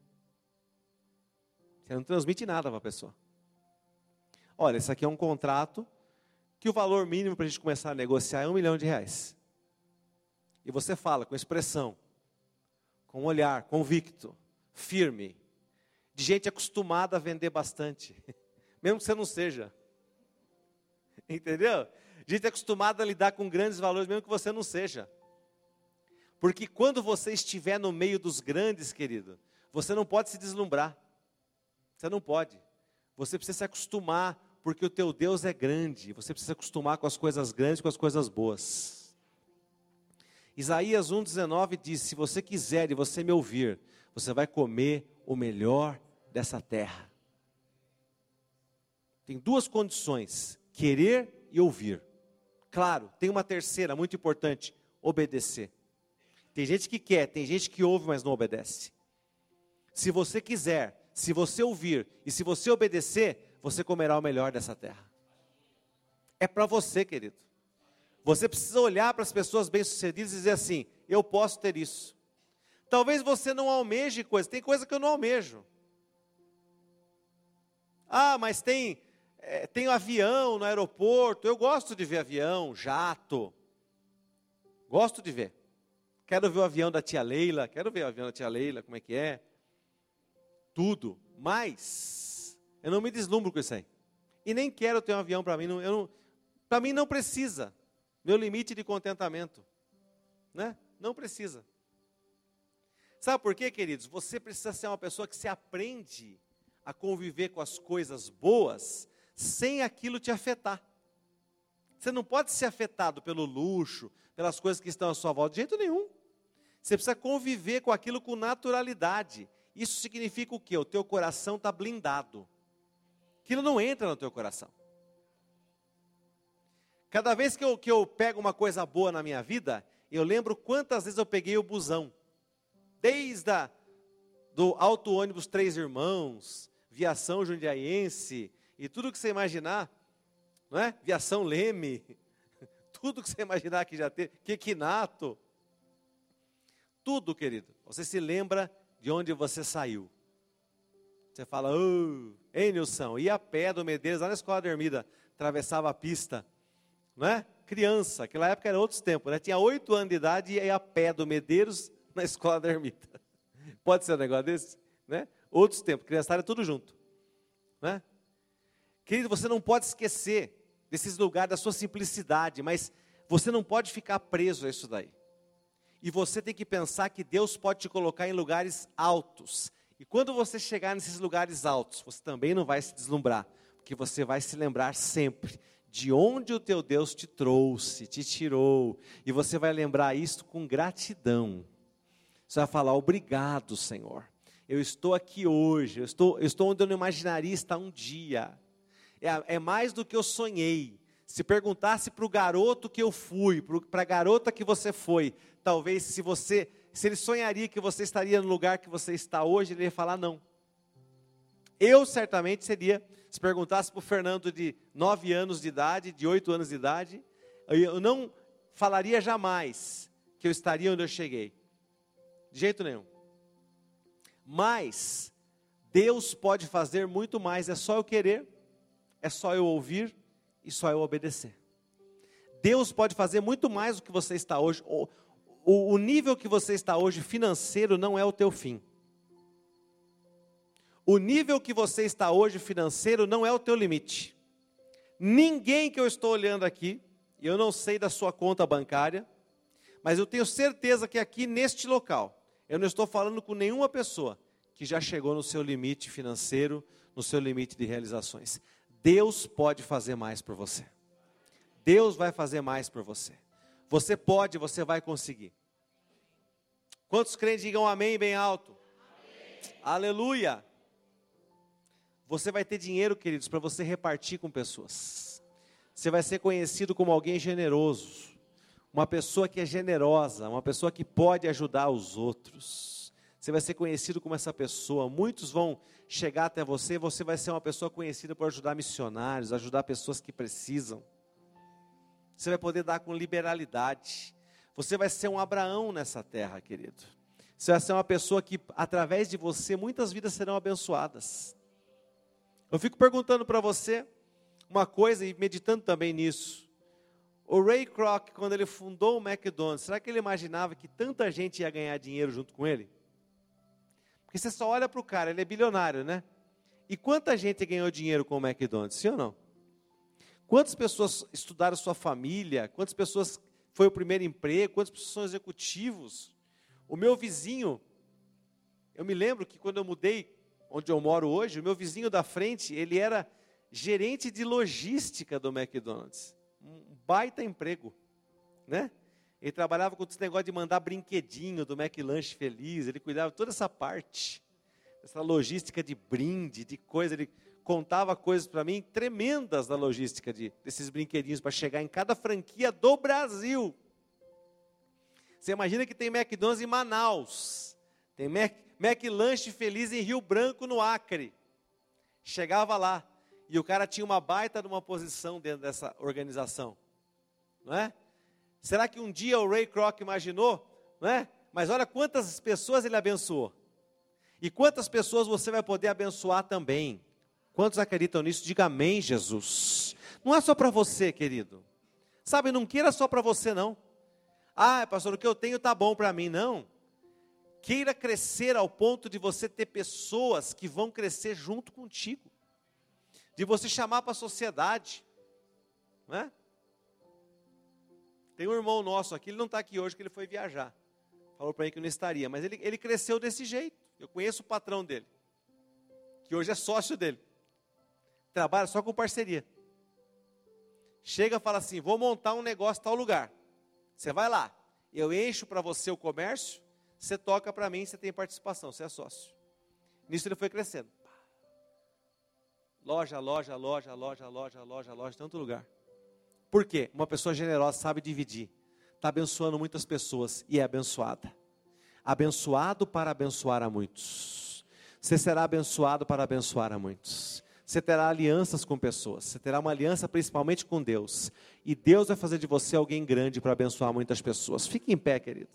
Você não transmite nada para a pessoa. Olha, isso aqui é um contrato que o valor mínimo para a gente começar a negociar é um milhão de reais. E você fala com expressão, com olhar convicto, firme, de gente acostumada a vender bastante, mesmo que você não seja. Entendeu? Gente acostumada a lidar com grandes valores, mesmo que você não seja. Porque quando você estiver no meio dos grandes, querido, você não pode se deslumbrar. Você não pode. Você precisa se acostumar, porque o teu Deus é grande. Você precisa se acostumar com as coisas grandes, com as coisas boas. Isaías 1,19 diz: Se você quiser e você me ouvir, você vai comer o melhor dessa terra. Tem duas condições: querer e ouvir. Claro, tem uma terceira muito importante: obedecer. Tem gente que quer, tem gente que ouve, mas não obedece. Se você quiser, se você ouvir e se você obedecer, você comerá o melhor dessa terra. É para você, querido. Você precisa olhar para as pessoas bem-sucedidas e dizer assim: eu posso ter isso. Talvez você não almeje coisas, tem coisa que eu não almejo. Ah, mas tem, é, tem avião no aeroporto. Eu gosto de ver avião, jato. Gosto de ver. Quero ver o avião da tia Leila. Quero ver o avião da tia Leila, como é que é. Tudo. Mas eu não me deslumbro com isso aí. E nem quero ter um avião para mim. Para mim não precisa. Meu limite de contentamento. Né? Não precisa. Sabe por quê, queridos? Você precisa ser uma pessoa que se aprende a conviver com as coisas boas sem aquilo te afetar. Você não pode ser afetado pelo luxo, pelas coisas que estão à sua volta, de jeito nenhum. Você precisa conviver com aquilo com naturalidade. Isso significa o quê? O teu coração está blindado. Aquilo não entra no teu coração. Cada vez que eu, que eu pego uma coisa boa na minha vida, eu lembro quantas vezes eu peguei o busão. Desde a, do Alto Ônibus Três Irmãos, Viação Jundiaiense, e tudo que você imaginar, não é? Viação Leme, tudo que você imaginar que já teve, Quequinato, tudo, querido. Você se lembra de onde você saiu. Você fala, oh, ei Nilson, ia a pé do Medeiros, lá na escola da atravessava a pista, não é? Criança, aquela época era outros tempos, né? Tinha oito anos de idade e ia a pé do Medeiros na escola da Ermida. Pode ser um negócio desse? Né? Outros tempos, criançada tudo junto. Né? Querido, você não pode esquecer desses lugares, da sua simplicidade, mas você não pode ficar preso a isso daí. E você tem que pensar que Deus pode te colocar em lugares altos. E quando você chegar nesses lugares altos, você também não vai se deslumbrar, porque você vai se lembrar sempre de onde o teu Deus te trouxe, te tirou, e você vai lembrar isso com gratidão. Você vai falar: Obrigado, Senhor. Eu estou aqui hoje, eu estou, eu estou onde eu não imaginaria estar um dia. É, é mais do que eu sonhei. Se perguntasse para o garoto que eu fui, para a garota que você foi, talvez se você, se ele sonharia que você estaria no lugar que você está hoje, ele ia falar não. Eu certamente seria, se perguntasse para o Fernando de 9 anos de idade, de 8 anos de idade, eu não falaria jamais que eu estaria onde eu cheguei. De jeito nenhum. Mas Deus pode fazer muito mais, é só eu querer, é só eu ouvir e só eu obedecer. Deus pode fazer muito mais do que você está hoje. O, o, o nível que você está hoje financeiro não é o teu fim. O nível que você está hoje financeiro não é o teu limite. Ninguém que eu estou olhando aqui, eu não sei da sua conta bancária, mas eu tenho certeza que aqui neste local, eu não estou falando com nenhuma pessoa que já chegou no seu limite financeiro, no seu limite de realizações. Deus pode fazer mais por você. Deus vai fazer mais por você. Você pode, você vai conseguir. Quantos crentes digam amém bem alto? Amém. Aleluia. Você vai ter dinheiro, queridos, para você repartir com pessoas. Você vai ser conhecido como alguém generoso, uma pessoa que é generosa, uma pessoa que pode ajudar os outros. Você vai ser conhecido como essa pessoa. Muitos vão chegar até você, você vai ser uma pessoa conhecida por ajudar missionários, ajudar pessoas que precisam. Você vai poder dar com liberalidade. Você vai ser um Abraão nessa terra, querido. Você vai ser uma pessoa que, através de você, muitas vidas serão abençoadas. Eu fico perguntando para você uma coisa e meditando também nisso. O Ray Kroc, quando ele fundou o McDonald's, será que ele imaginava que tanta gente ia ganhar dinheiro junto com ele? Porque você só olha para o cara, ele é bilionário, né? E quanta gente ganhou dinheiro com o McDonald's, sim ou não? Quantas pessoas estudaram sua família? Quantas pessoas foi o primeiro emprego? Quantas pessoas são executivos? O meu vizinho, eu me lembro que quando eu mudei onde eu moro hoje, o meu vizinho da frente, ele era gerente de logística do McDonald's. Baita emprego, né? Ele trabalhava com esse negócio de mandar brinquedinho do McLanche Feliz, ele cuidava toda essa parte, essa logística de brinde, de coisa, ele contava coisas para mim tremendas da logística de, desses brinquedinhos para chegar em cada franquia do Brasil. Você imagina que tem McDonald's em Manaus, tem Mac, McLanche Feliz em Rio Branco, no Acre. Chegava lá e o cara tinha uma baita de uma posição dentro dessa organização, não é? Será que um dia o Ray Kroc imaginou? Não é? Mas olha quantas pessoas ele abençoou. E quantas pessoas você vai poder abençoar também. Quantos acreditam nisso? Diga amém, Jesus. Não é só para você, querido. Sabe, não queira só para você, não. Ah, pastor, o que eu tenho está bom para mim. Não. Queira crescer ao ponto de você ter pessoas que vão crescer junto contigo. De você chamar para a sociedade. Não é? Tem um irmão nosso aqui, ele não está aqui hoje, que ele foi viajar. Falou para mim que não estaria, mas ele, ele cresceu desse jeito. Eu conheço o patrão dele, que hoje é sócio dele. Trabalha só com parceria. Chega e fala assim: vou montar um negócio em tal lugar. Você vai lá, eu encho para você o comércio, você toca para mim, você tem participação, você é sócio. Nisso ele foi crescendo. Loja, loja, loja, loja, loja, loja, loja, tanto lugar Por quê? Uma pessoa generosa sabe dividir. Está abençoando muitas pessoas e é abençoada. Abençoado para abençoar a muitos. Você será abençoado para abençoar a muitos. Você terá alianças com pessoas. Você terá uma aliança principalmente com Deus. E Deus vai fazer de você alguém grande para abençoar muitas pessoas. Fique em pé, querido.